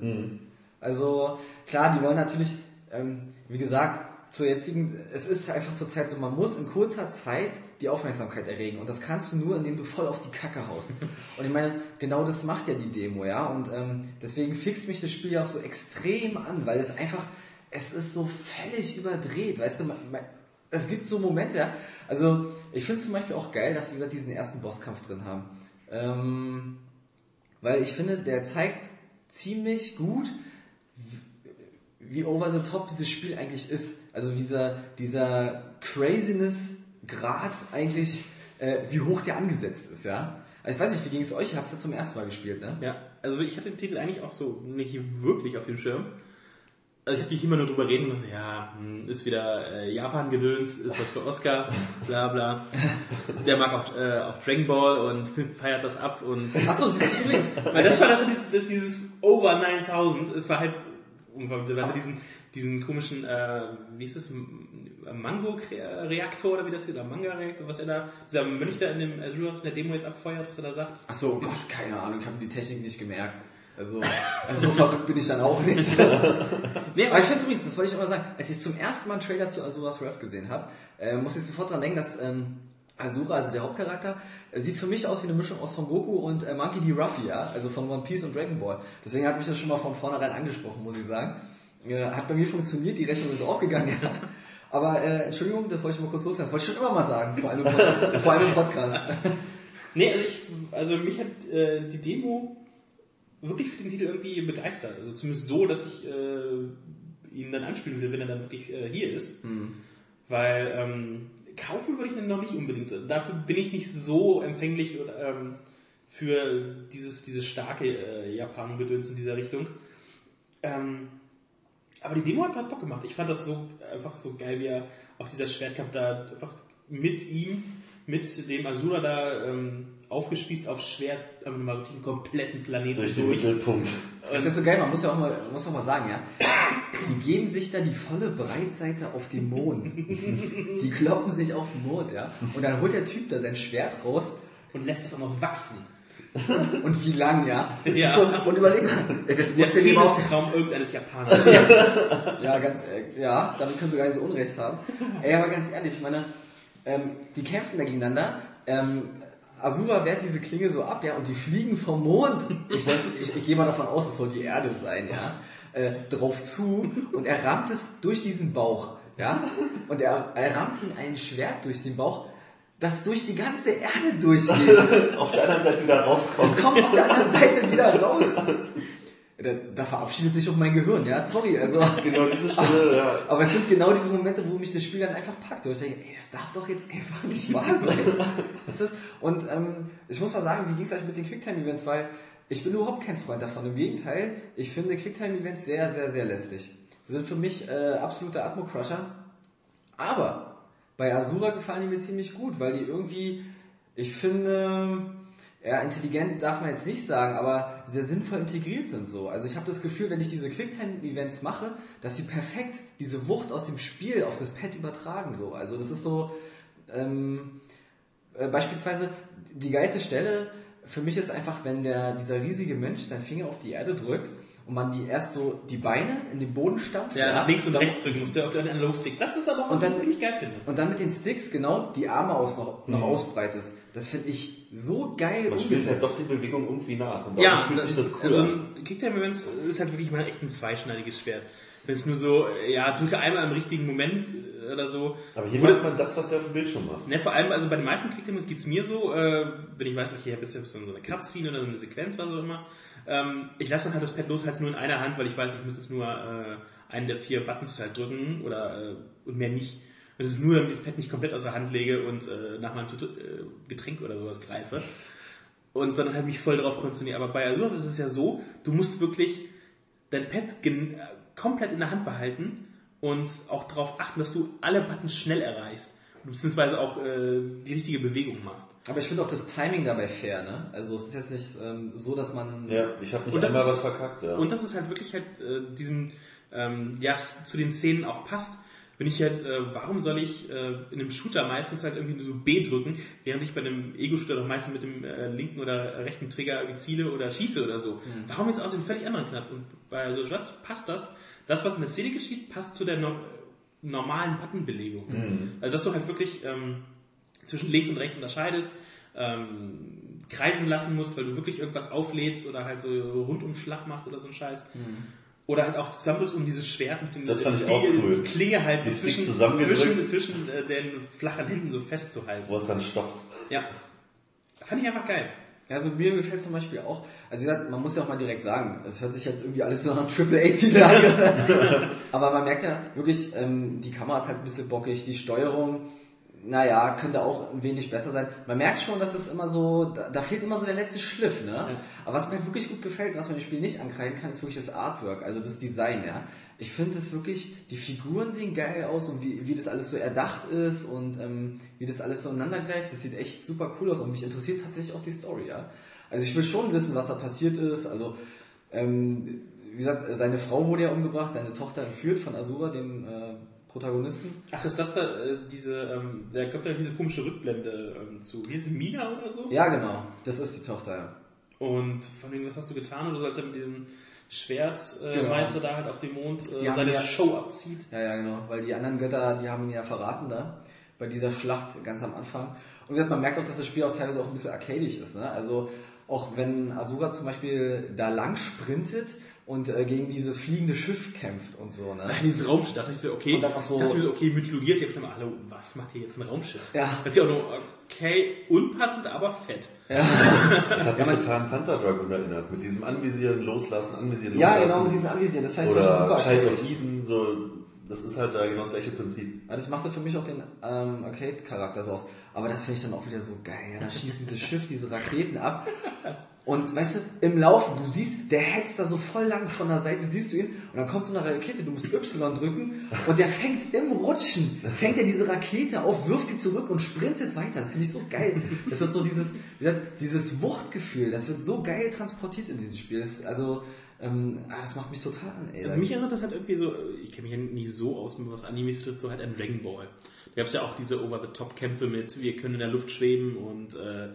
Also, klar, die wollen natürlich, ähm, wie gesagt, zur jetzigen, es ist einfach zur Zeit so, man muss in kurzer Zeit die Aufmerksamkeit erregen und das kannst du nur, indem du voll auf die Kacke haust. Und ich meine, genau das macht ja die Demo, ja, und ähm, deswegen fixt mich das Spiel ja auch so extrem an, weil es einfach, es ist so völlig überdreht, weißt du, man, man, es gibt so Momente, ja, also ich finde es zum Beispiel auch geil, dass sie wie gesagt diesen ersten Bosskampf drin haben. Ähm, weil ich finde, der zeigt ziemlich gut, wie over the top dieses Spiel eigentlich ist. Also dieser, dieser Craziness-Grad eigentlich, äh, wie hoch der angesetzt ist, ja. Also ich weiß nicht, wie ging es euch? Ihr habt es ja zum ersten Mal gespielt, ne? Ja, also ich hatte den Titel eigentlich auch so nicht wirklich auf dem Schirm. Also ich habe dich immer nur drüber reden müssen, ja, hm, ist wieder äh, Japan-Gedöns, ist was für Oscar, bla bla. Der mag auch, äh, auch Dragon Ball und feiert das ab und Achso, das ist übrigens, Weil das war doch dieses, das, dieses Over 9000, es war halt, er diesen, diesen komischen, äh, wie ist das, Mango-Reaktor oder wie das hier, oder Manga-Reaktor, was er da, dieser Mönch da in dem Azure in der Demo jetzt abfeuert, was er da sagt. Achso, Gott, keine Ahnung, ich habe die Technik nicht gemerkt. Also, also so verrückt bin ich dann auch nicht. Nee, Aber ich finde übrigens, das wollte ich immer sagen, als ich zum ersten Mal einen Trailer zu Asuras Wrath gesehen habe, äh, muss ich sofort dran denken, dass ähm, Asura, also der Hauptcharakter, äh, sieht für mich aus wie eine Mischung aus Son Goku und äh, Monkey D. Ruffy, ja? also von One Piece und Dragon Ball. Deswegen hat mich das schon mal von vornherein angesprochen, muss ich sagen. Äh, hat bei mir funktioniert, die Rechnung ist aufgegangen, ja. Aber äh, Entschuldigung, das wollte ich mal kurz loswerden. Das wollte ich schon immer mal sagen, vor allem vor allem im Podcast. Nee, also ich, also mich hat äh, die Demo wirklich für den Titel irgendwie begeistert. Also zumindest so, dass ich äh, ihn dann anspielen will, wenn er dann wirklich äh, hier ist. Weil ähm, kaufen würde ich ihn noch nicht unbedingt. Dafür bin ich nicht so empfänglich ähm, für dieses, dieses starke äh, Japan-Gedöns in dieser Richtung. Ähm, aber die Demo hat halt Bock gemacht. Ich fand das so einfach so geil, wie er auch dieser Schwertkampf da einfach mit ihm, mit dem Asura da ähm, aufgespießt aufs Schwert, aber mal wirklich einen kompletten Planeten Durch den durch. Mittelpunkt. Das ist so geil, man muss ja auch mal, muss auch mal sagen, ja. Die geben sich da die volle Breitseite auf den Mond. Die kloppen sich auf den Mond, ja. Und dann holt der Typ da sein Schwert raus Und lässt es auch noch wachsen. und wie lang, ja. Das Ja. Ist so, und überleg mal, das Der muss ja lieber auf, Penis-Traum irgendeines Japaners. Ja, ganz, äh, ja, damit kannst du gar nicht so Unrecht haben. Ey, aber ganz ehrlich, ich meine, ähm, die kämpfen da gegeneinander. Ähm, Asura wehrt diese Klinge so ab, ja, und die fliegen vom Mond. Ich, ich, ich gehe mal davon aus, es soll die Erde sein, ja, äh, drauf zu und er rammt es durch diesen Bauch, ja, und er, er rammt ihm ein Schwert durch den Bauch, das durch die ganze Erde durchgeht. Auf der anderen Seite wieder rauskommt. Es kommt auf der anderen Seite wieder raus. Da, da verabschiedet sich auch mein Gehirn, ja, sorry, also. Genau diese Stelle, ja. Aber es sind genau diese Momente, wo mich das Spiel dann einfach packt. Wo ich denke, ey, das darf doch jetzt einfach nicht wahr sein. Was ist das? Und ähm, ich muss mal sagen, wie ging es euch mit den Quicktime-Events? Weil ich bin überhaupt kein Freund davon. Im Gegenteil, ich finde Quicktime-Events sehr, sehr, sehr lästig. Sie sind für mich äh, absolute Atmo-Crusher. Aber bei Asura gefallen die mir ziemlich gut, weil die irgendwie, ich finde, ja, intelligent darf man jetzt nicht sagen, aber sehr sinnvoll integriert sind so. Also ich habe das Gefühl, wenn ich diese Quicktime-Events mache, dass sie perfekt diese Wucht aus dem Spiel auf das Pad übertragen so. Also das ist so, ähm, äh, beispielsweise die geilste Stelle für mich ist einfach, wenn der, dieser riesige Mensch seinen Finger auf die Erde drückt und man die erst so die Beine in den Boden stampft. Ja, nach links und rechts drücken musst du auf den Analogstick. Das ist aber auch, was Und dann- ich ziemlich geil finde. Und dann mit den Sticks genau die Arme aus noch, noch ausbreitest. Das finde ich so geil Man spielt halt umgesetzt. doch die Bewegung irgendwie nach. Und Ja, fühlt sich das cool also an. ein Quicktime Events ist halt wirklich mal echt ein zweischneidiges Schwert. Wenn es nur so, ja, drücke einmal im richtigen Moment äh, oder so. Aber hier macht man das, was der auf dem Bildschirm macht. Ne, vor allem, also bei den meisten Quicktime geht es mir so, äh, wenn ich weiß, okay, ich habe jetzt so eine Cutscene oder so eine Sequenz, was auch immer, ähm, ich lasse dann halt das Pad los, halt nur in einer Hand, weil ich weiß, ich muss jetzt nur äh, einen der vier Buttons halt drücken oder äh, und mehr nicht. Es ist nur, damit ich das Pad nicht komplett aus der Hand lege und äh, nach meinem äh, Getränk oder sowas greife. Und dann halt mich voll darauf konzentriere. Aber bei Azure ist es ja so, du musst wirklich dein Pad äh, komplett in der Hand behalten und auch darauf achten, dass du alle Buttons schnell erreichst. Beziehungsweise auch äh, die richtige Bewegung machst. Aber ich finde auch das Timing dabei fair, ne? Also es ist jetzt nicht ähm, so, dass man... Ja, ich habe nicht einmal ist- was verkackt, ja. Und das ist halt wirklich halt äh, diesen, ähm, ja, es zu den Szenen auch passt. Wenn ich halt, äh, warum soll ich äh, in einem Shooter meistens halt irgendwie nur so B drücken, während ich bei einem Ego-Shooter doch meistens mit dem äh, linken oder rechten Trigger irgendwie ziele oder schieße oder so. Warum jetzt aus dem völlig anderen Knopf? Und bei so was passt das? Das, was in der Szene geschieht, passt zu der no normalen Buttonbelegung. Also dass du halt wirklich ähm, zwischen links und rechts unterscheidest, ähm, kreisen lassen musst, weil du wirklich irgendwas auflädst oder halt so Rundumschlag machst oder so ein Scheiß. Oder halt auch zusammendrückst um dieses Schwert mit den Das fand ich die, auch cool. Klinge halt so zwischen, zwischen, zwischen äh, den flachen Händen so festzuhalten. Wo es dann stoppt. Ja. Fand ich einfach geil. Also mir gefällt zum Beispiel auch, also wie gesagt, man muss ja auch mal direkt sagen, es hört sich jetzt irgendwie alles so nach einem Triple-A-Titel an. Aber man merkt ja wirklich, ähm, die Kamera ist halt ein bisschen bockig, die Steuerung, naja, könnte auch ein wenig besser sein. Man merkt schon, dass es immer so, da, da fehlt immer so der letzte Schliff, ne? Aber was mir halt wirklich gut gefällt, und was man im Spiel nicht ankreiden kann, ist wirklich das Artwork, also das Design, ja. Ich finde es wirklich, die Figuren sehen geil aus und wie, wie das alles so erdacht ist und ähm, wie das alles so ineinander greift, das sieht echt super cool aus und mich interessiert tatsächlich auch die Story, ja. Also ich will schon wissen, was da passiert ist, also ähm, wie gesagt, seine Frau wurde ja umgebracht, seine Tochter entführt von Asura, dem äh, Protagonisten. Ach, ist das da äh, diese, ähm, da kommt da diese komische Rückblende ähm, zu. Wie ist Mina oder so? Ja, genau, das ist die Tochter, ja. Und von wegen, was hast du getan? Oder so, als er mit dem Schwertmeister äh, Genau. Da halt auf dem Mond äh, seine ja- Show abzieht. Ja, ja, genau. Weil die anderen Götter, die haben ihn ja verraten da. Bei dieser Schlacht ganz am Anfang. Und wie gesagt, man merkt auch, dass das Spiel auch teilweise auch ein bisschen arcadisch ist. Ne? Also auch wenn Asura zum Beispiel da lang sprintet und äh, gegen dieses fliegende Schiff kämpft und so. Ne? Ah, Dieses Raumschiff, da dachte ich so, okay, Und dann auch so- dachte ich mir so, okay, Mythologie ist ja immer, hallo, was macht hier jetzt ein Raumschiff? Ja. Das ist ja auch nur, okay, unpassend, aber fett. Das hat mich total an Panzer Dragoon erinnert. Mit diesem Anvisieren, Loslassen, Anvisieren, Ja, Loslassen. genau, mit diesen Anvisieren. Das fand ich super Eden, so, das ist halt da genau das gleiche Prinzip. Ja, das machte für mich auch den ähm, Arcade-Charakter so aus. Aber das finde ich dann auch wieder so geil. Ja, da schießt dieses Schiff diese Raketen ab. Und weißt du, im Laufen, du siehst, der hetzt da so voll lang von der Seite, siehst du ihn, und dann kommt so eine Rakete, du musst Y drücken, und der fängt im Rutschen, fängt er diese Rakete auf, wirft sie zurück und sprintet weiter. Das finde ich so geil. Das ist so dieses, wie gesagt, dieses Wuchtgefühl, das wird so geil transportiert in diesem Spiel. Das, also, ähm, ah, das macht mich total an, ey. Also mich erinnert das halt irgendwie so, ich kenne mich ja nicht so aus, was Animes betrifft, so halt an Dragon Ball. Da gab es ja auch diese Over-the-Top-Kämpfe mit, wir können in der Luft schweben und äh,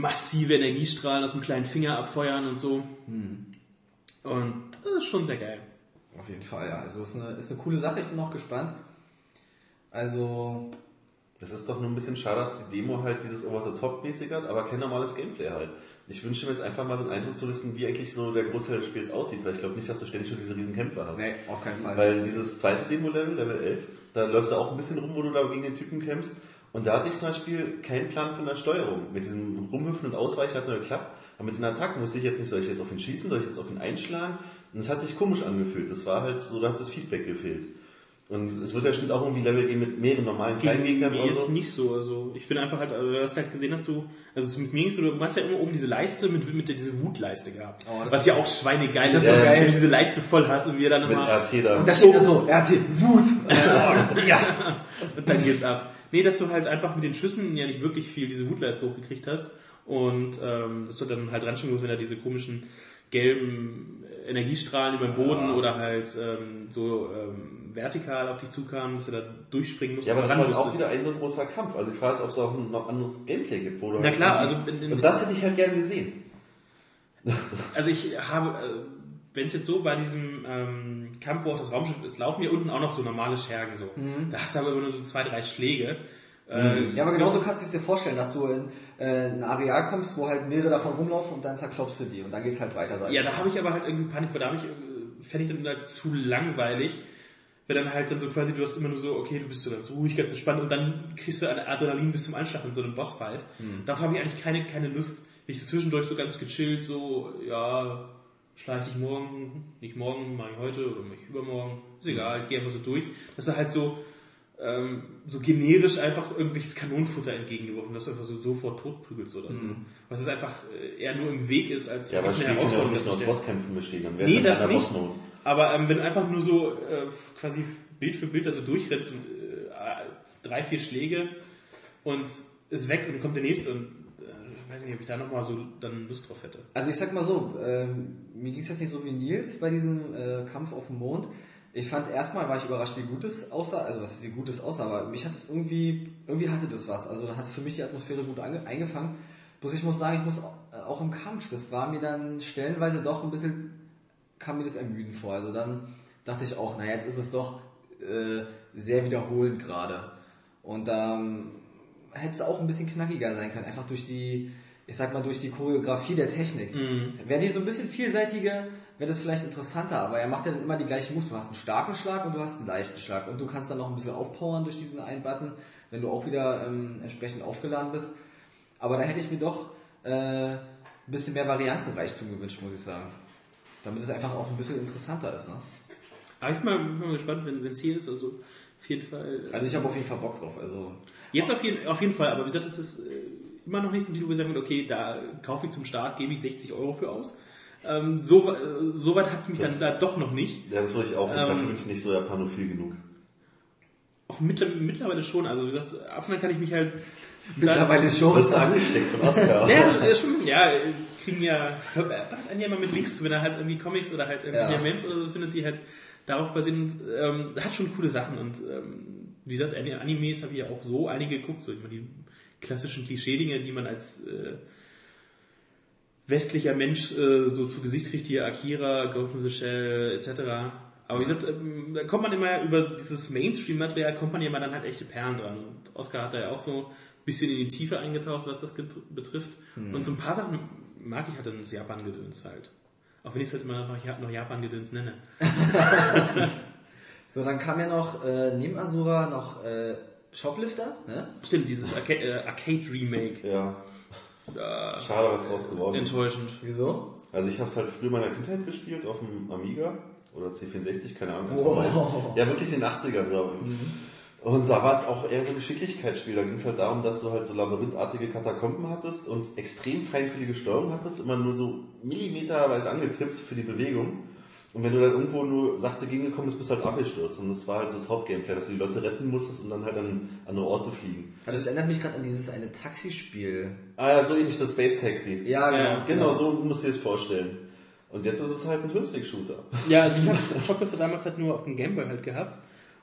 massive Energiestrahlen aus dem kleinen Finger abfeuern und so. Und das ist schon sehr geil. Auf jeden Fall, ja. Also ist eine, ist eine coole Sache, ich bin auch gespannt. Also, Das ist doch nur ein bisschen schade, dass die Demo halt dieses Over-the-Top-mäßig hat, aber kein normales Gameplay halt. Ich wünsche mir jetzt einfach mal so einen Eindruck zu wissen, wie eigentlich so der Großteil des Spiels aussieht, weil ich glaube nicht, dass du ständig nur diese riesen Kämpfe hast. nee, auf keinen Fall. Weil dieses zweite Demo-Level, Level 11, da läufst du auch ein bisschen rum, wo du da gegen den Typen kämpfst. Und da hatte ich zum Beispiel keinen Plan von der Steuerung. Mit diesem Rumhüpfen und Ausweichen hat nur geklappt. Aber mit den Attacken wusste ich jetzt nicht, soll ich jetzt auf ihn schießen, soll ich jetzt auf ihn einschlagen? Und es hat sich komisch angefühlt. Das war halt so, da hat das Feedback gefehlt. Und es wird ja bestimmt auch irgendwie Level geben mit mehreren normalen kleinen Gegnern oder so. nicht so. Also ich bin einfach halt, also du hast halt gesehen, dass du, also zumindest mir ging's so, du hast ja immer oben diese Leiste mit, mit der, diese Wutleiste gehabt. Oh, das was ist- ja auch schweinegeil ist, ist so wenn geil. du diese Leiste voll hast und wir dann Mit immer. RT da. und da steht da so, RT, Wut. ja. Und dann geht's ab. Nee, dass du halt einfach mit den Schüssen ja nicht wirklich viel diese Wutleiste hochgekriegt hast. Und ähm, dass du dann halt dran musst, wenn da diese komischen gelben Energiestrahlen über den Boden oder halt ähm, so ähm, vertikal auf dich zukamen, dass du da durchspringen musst. Ja, aber das ran war auch wieder ein so großer Kampf. Also ich frage, ob es auch ein noch anderes Gameplay gibt, wo du Na halt klar, also in- in- Und das hätte ich halt gerne gesehen. Also ich habe, äh, wenn es jetzt so bei diesem ähm, Kampf, wo auch das Raumschiff ist, laufen hier unten auch noch so normale Schergen so. Da hast du aber immer nur so zwei, drei Schläge. Äh, Ja, aber genauso kannst du es dir vorstellen, dass du in äh, ein Areal kommst, wo halt mehrere davon rumlaufen und dann zerklopfst du die und dann geht's halt weiter. Ja, da habe ich aber halt irgendwie Panik, weil da habe ich, äh, fände ich dann halt zu langweilig. Wenn dann halt dann so quasi, du hast immer nur so, okay, du bist so ganz ruhig, ganz entspannt und dann kriegst du Adrenalin bis zum Anschlag in so einem Bossfight. Dafür habe ich eigentlich keine, keine Lust. Ich zwischendurch so ganz gechillt, so, ja, schleiche ich morgen, nicht morgen, mache ich heute oder mache ich übermorgen, ist egal, ich gehe einfach so durch. Dass er halt so, ähm, so generisch einfach irgendwelches Kanonenfutter entgegengeworfen, dass du einfach so sofort totprügelst oder so. Was es einfach äh, eher nur im Weg ist, als Ja, aber das Spiel kann ja nicht aus. Bosskämpfen bestehen. Dann wäre Nee, das nicht. Bossmode. Aber ähm, wenn einfach nur so äh, quasi Bild für Bild da so durchrennst und äh, drei, vier Schläge und ist weg und dann kommt der nächste und weiß nicht, ob ich da nochmal so dann Lust drauf hätte. Also ich sag mal so, ähm, mir ging es jetzt nicht so wie Nils bei diesem äh, Kampf auf dem Mond. Ich fand erstmal war ich überrascht, wie gut es aussah, also was wie gut es aussah, aber mich hat es irgendwie, irgendwie hatte das was. Also da hat für mich die Atmosphäre gut ange eingefangen. Bloß ich muss sagen, ich muss auch, äh, auch im Kampf, das war mir dann stellenweise doch ein bisschen, kam mir das ermüdend vor. Also dann dachte ich auch, na jetzt ist es doch äh, sehr wiederholend gerade. Und ähm, hätte es auch ein bisschen knackiger sein können, einfach durch die, ich sag mal, durch die Choreografie der Technik. Wäre die so ein bisschen vielseitiger, wäre das vielleicht interessanter, aber er macht ja dann immer die gleichen Moves. Du hast einen starken Schlag und du hast einen leichten Schlag und du kannst dann noch ein bisschen aufpowern durch diesen einen Button, wenn du auch wieder ähm, entsprechend aufgeladen bist. Aber da hätte ich mir doch äh, ein bisschen mehr Variantenreichtum gewünscht, muss ich sagen. Damit es einfach auch ein bisschen interessanter ist. Ne? Aber ich bin mal, bin mal gespannt, wenn es hier ist, also auf jeden Fall. äh, Also ich habe auf jeden Fall Bock drauf. Also Jetzt auf jeden, auf jeden Fall, aber wie gesagt, es ist äh, immer noch nicht so ein Titel, wo ich sagen würde, okay, da kaufe ich zum Start, gebe ich 60 Euro für aus. Ähm, so, äh, so weit hat es mich Das- dann da doch noch nicht. Ja, das würde ich auch nicht. Ähm, Dafür bin ich nicht so japanophil genug. Auch mittler, mittlerweile schon, also wie gesagt, ab und an kann ich mich halt... mittlerweile Du schon. wirst angesteckt von Oscar. Ja, ja, schon, ja, kriegen ja, macht einen ja mal mit Links, wenn er halt irgendwie Comics oder halt irgendwie Ja. Memes oder so findet, die halt darauf basieren, ähm, hat schon coole Sachen und ähm, wie gesagt, Ani- Animes habe ich ja auch so einige geguckt, so ich meine, die klassischen Klischee-Dinge, die man als äh, westlicher Mensch äh, so zu Gesicht kriegt, hier Akira, Ghost in the Shell etc. Aber wie gesagt, ähm, da kommt man immer über dieses Mainstream-Material, kommt man immer dann halt echte Perlen dran. Und Oscar hat da ja auch so ein bisschen in die Tiefe eingetaucht, was das betrifft. Und so ein paar Sachen mag ich halt dann das Japan-Gedöns halt. Auch wenn ich es halt immer noch, noch Japan-Gedöns nenne. So, dann kam ja noch äh, neben Asura noch äh, Shoplifter, ne? Stimmt, dieses Arca äh, Arcade-Remake. Ja, Äh, schade, was draus geworden ist. enttäuschend. Wieso? Also ich habe es halt früher in meiner Kindheit gespielt auf dem Amiga oder C64, keine Ahnung. Wow. Wow. Ja, wirklich in den 80ern, glaube ich. Und da war es auch eher so ein Geschicklichkeitsspiel. Da ging es halt darum, dass du halt so labyrinthartige Katakomben hattest und extrem feinfühlige Steuerung hattest, immer nur so millimeterweise angetippt für die Bewegung. Und wenn du dann irgendwo nur sachte gegengekommen bist, bist du halt abgestürzt. Und das war halt so das Hauptgameplay, dass du die Leute retten musstest und dann halt an andere Orte fliegen. Aber das erinnert mich gerade an dieses eine Taxispiel. Ah, so ähnlich das Space Taxi. Ja, genau. Ja, Genau, so musst du dir das vorstellen. Und jetzt ist es halt ein Twin-Stick-Shooter. Ja, also ich habe Shoplifter damals halt nur auf dem Gameboy halt gehabt.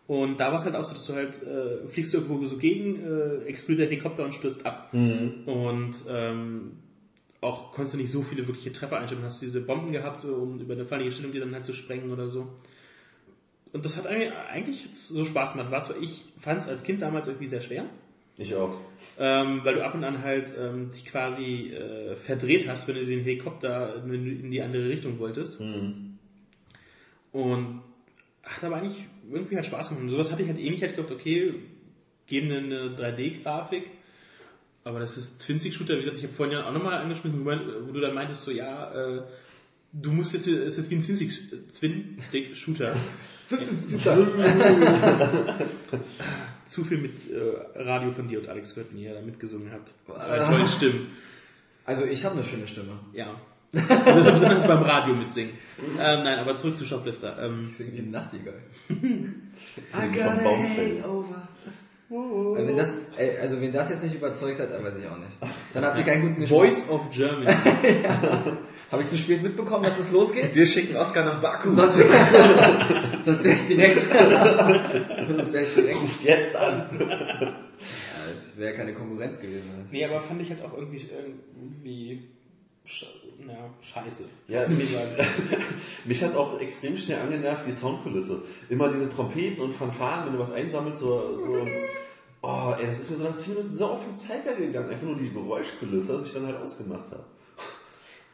Und da war es halt auch so, dass du halt, äh, fliegst du irgendwo so gegen, äh, explodiert der Helikopter und stürzt ab. Und ähm, auch konntest du nicht so viele wirkliche Treffer einstellen. Hast du diese Bomben gehabt, so, um über eine feindliche Stellung die dann halt zu sprengen oder so. Und das hat eigentlich- so Spaß gemacht. War zwar, ich fand es als Kind damals irgendwie sehr schwer. Ich auch. Ähm, weil du ab und an halt ähm, dich quasi äh, verdreht hast, wenn du den Helikopter in die andere Richtung wolltest. Und hat aber eigentlich irgendwie halt Spaß gemacht. Und sowas hatte ich halt eh nicht halt gedacht, okay, geben eine 3D-Grafik. Aber das ist Twin-Stick-Shooter, wie gesagt, ich habe vorhin ja auch nochmal angeschmissen, wo, du dann meintest, so ja, äh, du musst jetzt, es ist wie ein Twin-Stick- Twin-Stick-Shooter. Zu viel mit äh, Radio von dir und Alex gehört, wenn ihr da mitgesungen habt. Äh, tollen Stimmen. Also ich habe eine schöne Stimme. Ja. Also besonders beim Radio mitsingen. Ähm, nein, aber zurück zu Shoplifter. Ähm, Ich singe wie ein Nachtigall. I Vom got a hangover. Also wenn das, ey, also wenn das jetzt nicht überzeugt hat, dann weiß ich auch nicht. Dann habt ihr keinen guten Geschmack. Voice of Germany. Habe ich zu spät mitbekommen, dass es losgeht? Wir schicken Oscar nach Baku. Sonst, sonst wäre ich direkt. sonst wäre ich direkt. Ruft jetzt an. Ja, das wäre keine Konkurrenz gewesen. Nee, aber fand ich halt auch irgendwie, irgendwie na, scheiße. Ja, mich, mich hat auch extrem schnell angenervt, die Soundkulisse. Immer diese Trompeten und Fanfaren, wenn du was einsammelst, so, so Oh, ey, das ist mir so nach 10 Minuten so auf den Zeiger gegangen. Einfach nur die Geräuschkulisse, dass ich dann halt ausgemacht habe.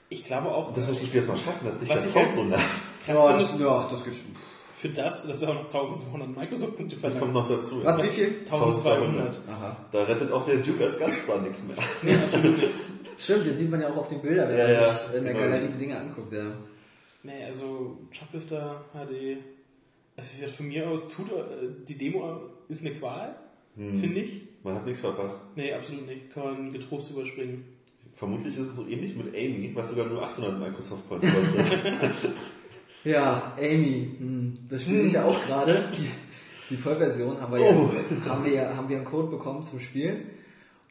Ich glaube auch, Das musst du Spiel erstmal schaffen, dass dich Was das ich Sound halt- so nervt. Ja, das, ja, das geht schon. für das, das ist auch noch 1200 Microsoft-Punkte Das kommt verlangt. noch dazu. Was, wie viel? 1200. Aha. Da rettet auch der Duke als Gaststar nichts mehr. Stimmt, den sieht man ja auch auf den Bildern, wenn Ja, man ja, sich in der. Galerie die Dinge anguckt. Ja. Nee, also Shoplifter HD, also ich- von mir aus, tut, äh, die Demo ist eine Qual, Hm. finde ich. Man hat nichts verpasst. Nee, absolut nicht. Kann man getrost überspringen. Vermutlich ist es so ähnlich mit Amy, was sogar nur 800 Microsoft Points kostet. Ja, Amy, hm, das spiele ich ja auch gerade. Die, Vollversion haben wir, ja, Oh. haben, wir ja, haben wir einen Code bekommen zum Spielen.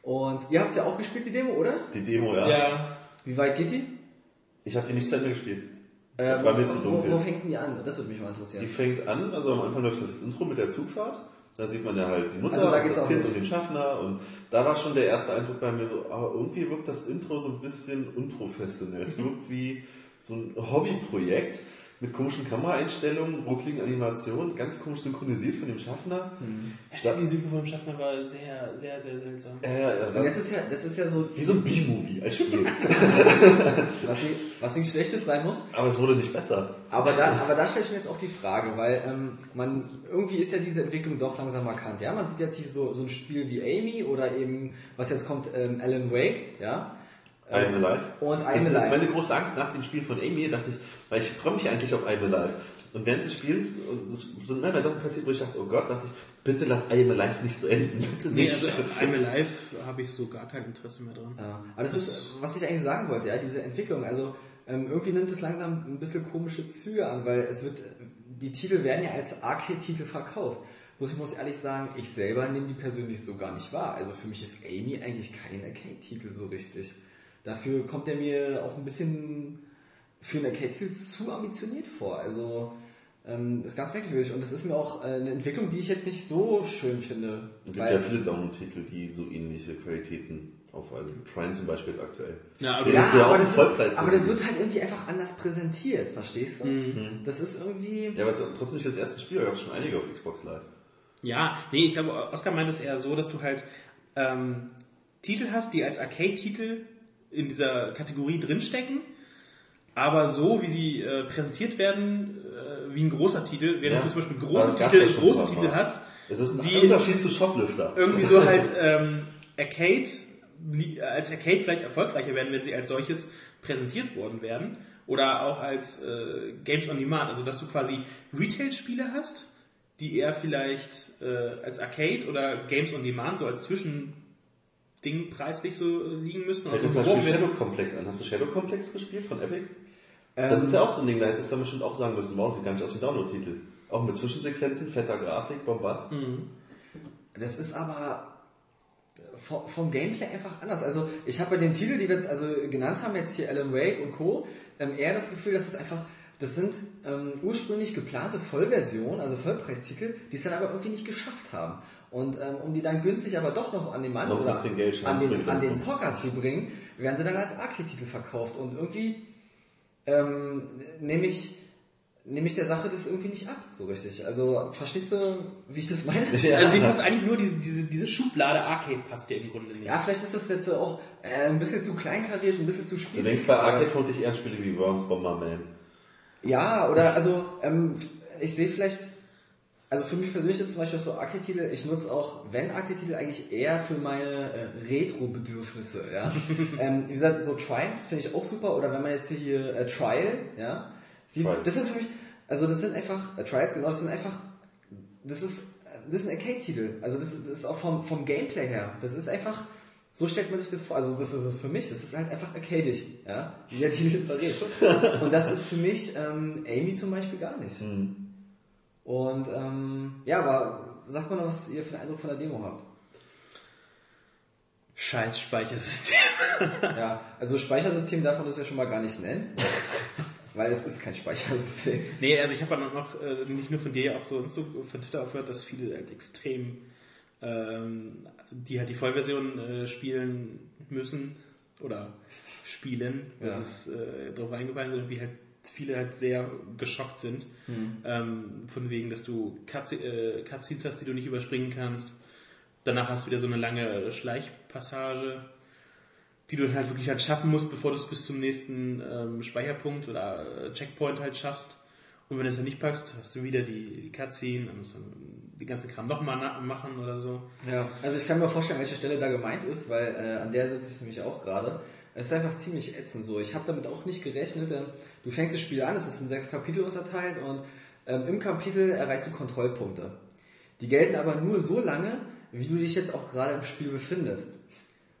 Und ihr habt ja auch gespielt, die Demo, oder? Die Demo, ja. Ja, Wie weit geht die? Ich habe die nicht zu Ende gespielt. Äh, War wo, mir zu wo, dunkel. wo fängt denn die an? Das würde mich mal interessieren. Die fängt an, also am Anfang läuft das Intro mit der Zugfahrt. Da sieht man ja halt die Mutter, Also da und das auch Kind los. und den Schaffner. Und da war schon der erste Eindruck bei mir so, aber irgendwie wirkt das Intro so ein bisschen unprofessionell. Es wirkt wie so ein Hobbyprojekt mit komischen Kameraeinstellungen, ruckligen Animationen, ganz komisch synchronisiert von dem Schaffner. ja stimmt, die Suche vom Schaffner war sehr, sehr, sehr seltsam. Äh, ja, Und das, das ist ja, das ist ja so, wie so ein B-Movie als Spiel. was, nicht, was nichts Schlechtes sein muss. aber es wurde nicht besser. Aber da, aber da stelle ich mir jetzt auch die Frage, weil ähm, man irgendwie ist ja diese Entwicklung doch langsam markant. Ja, man sieht jetzt hier so, so ein Spiel wie Amy oder eben, was jetzt kommt, ähm, Alan Wake, ja. I am Alive. Und I das am ist Alive. meine große Angst nach dem Spiel von Amy, dachte ich, weil ich freue mich eigentlich auf I am Alive. Und während des Spiels, und es sind manchmal Sachen passiert, wo ich dachte, oh Gott, dachte ich, bitte lass I am Alive nicht so enden, bitte Nee, nicht. also I'm Alive habe ich so gar kein Interesse mehr dran. Ja, aber das ist, was ich eigentlich sagen wollte, ja, diese Entwicklung. Also ähm, irgendwie nimmt es langsam ein bisschen komische Züge an, weil es wird, die Titel werden ja als Arcade-Titel verkauft. Muss ich muss ehrlich sagen, ich selber nehme die persönlich so gar nicht wahr. Also für mich ist Amy eigentlich kein Arcade-Titel so richtig. Dafür kommt er mir auch ein bisschen für einen Arcade-Titel zu ambitioniert vor. Also ähm, das ist ganz merkwürdig und das ist mir auch äh, eine Entwicklung, die ich jetzt nicht so schön finde. Es gibt weil- ja viele Download-Titel, die so ähnliche Qualitäten auf. Also Trine zum Beispiel ist aktuell. Ja, aber du- ist ja aber, das ist, aber das wird halt irgendwie einfach anders präsentiert, verstehst du? Mhm. Das ist irgendwie. Ja, aber es ist trotzdem nicht das erste Spiel, da gab es schon einige auf Xbox Live. Ja, nee, ich glaube, Oscar meint es eher so, dass du halt ähm, Titel hast, die als Arcade-Titel in dieser Kategorie drinstecken, aber so, wie sie äh, präsentiert werden, äh, wie ein großer Titel, während Ja. du zum Beispiel große Titel, ja große Titel Mal. hast, Es ist ein Die- Unterschied zu Shoplifter. irgendwie so halt ähm, Arcade, als Arcade vielleicht erfolgreicher werden, wenn sie als solches präsentiert worden werden. Oder auch als äh, Games on Demand, also dass du quasi Retail-Spiele hast, die eher vielleicht äh, als Arcade oder Games on Demand so als Zwischending preislich so liegen müssen. Fällt Also Beispiel beworben werden. Shadow Complex an. Hast du Shadow Complex gespielt von Epic? Ähm, Das ist ja auch so ein Ding, da hättest du dann bestimmt auch sagen müssen, wow, sieht gar nicht aus wie Download-Titel. Auch mit Zwischensequenzen, fetter Grafik, Bombast. Mhm. Das ist aber vom, vom Gameplay einfach anders. Also ich habe bei den Titeln, die wir jetzt also genannt haben, jetzt hier Alan Wake und Co., ähm, eher das Gefühl, dass es einfach, das sind ähm, ursprünglich geplante Vollversionen, also Vollpreistitel, die es dann aber irgendwie nicht geschafft haben. Und ähm, um die dann günstig aber doch noch an den Mann Noch oder an den, an den Zocker zu bringen, werden sie dann als Arcade-Titel verkauft. Und irgendwie ähm, nehme ich, nehme ich der Sache das irgendwie nicht ab, so richtig. Also verstehst du, wie ich das meine? Also die passt eigentlich nur diese, diese, diese Schublade Arcade passt dir im Grunde nicht. Ja, vielleicht ist das jetzt auch äh, ein bisschen zu kleinkariert, ein bisschen zu Du spießig. denkst bei Arcade vermute ich eher Spiele wie Worms Bomberman. Ja, oder also ähm, ich sehe vielleicht, also für mich persönlich ist zum Beispiel so Arcade-Titel, ich nutze auch, wenn Arcade-Titel, eigentlich eher für meine äh, Retro-Bedürfnisse, ja. ähm, wie gesagt, so Triumph finde ich auch super, oder wenn man jetzt hier äh, Trial, ja, sieht, Trial. das sind für mich, also das sind einfach, äh, Trials, genau, das sind einfach, das ist, das ist ein Arcade-Titel, also das, ist- das ist auch vom, vom Gameplay her, das ist einfach, so stellt man sich das vor, also das ist es für mich, das ist halt einfach arcadisch, ja, wie der Titel verrät. Und das ist für mich ähm, Amy zum Beispiel gar nicht. Und ähm, ja, aber sagt mal noch, was ihr für einen Eindruck von der Demo habt. Scheiß Speichersystem. Ja, also Speichersystem darf man das ja schon mal gar nicht nennen, weil es ist kein Speichersystem. Nee, also ich habe dann noch, äh, nicht nur von dir, auch so, so von Twitter aufgehört, dass viele halt extrem, ähm, die halt die Vollversion äh, spielen müssen oder spielen, weil Ja. es äh, darauf eingefallen sind wie halt viele halt sehr geschockt sind. Ähm, von wegen, dass du äh, Cutscenes hast, die du nicht überspringen kannst. Danach hast du wieder so eine lange Schleichpassage, die du dann halt wirklich halt schaffen musst, bevor du es bis zum nächsten ähm, Speicherpunkt oder äh, Checkpoint halt schaffst. Und wenn du es dann nicht packst, hast du wieder die, die Cutscene und musst dann die ganze Kram nochmal machen oder so. Ja, also ich kann mir vorstellen, welche Stelle da gemeint ist, weil äh, an der sitze ich nämlich auch gerade. Es ist einfach ziemlich ätzend so. Ich habe damit auch nicht gerechnet, denn du fängst das Spiel an, es ist in sechs Kapitel unterteilt und ähm, im Kapitel erreichst du Kontrollpunkte. Die gelten aber nur so lange, wie du dich jetzt auch gerade im Spiel befindest.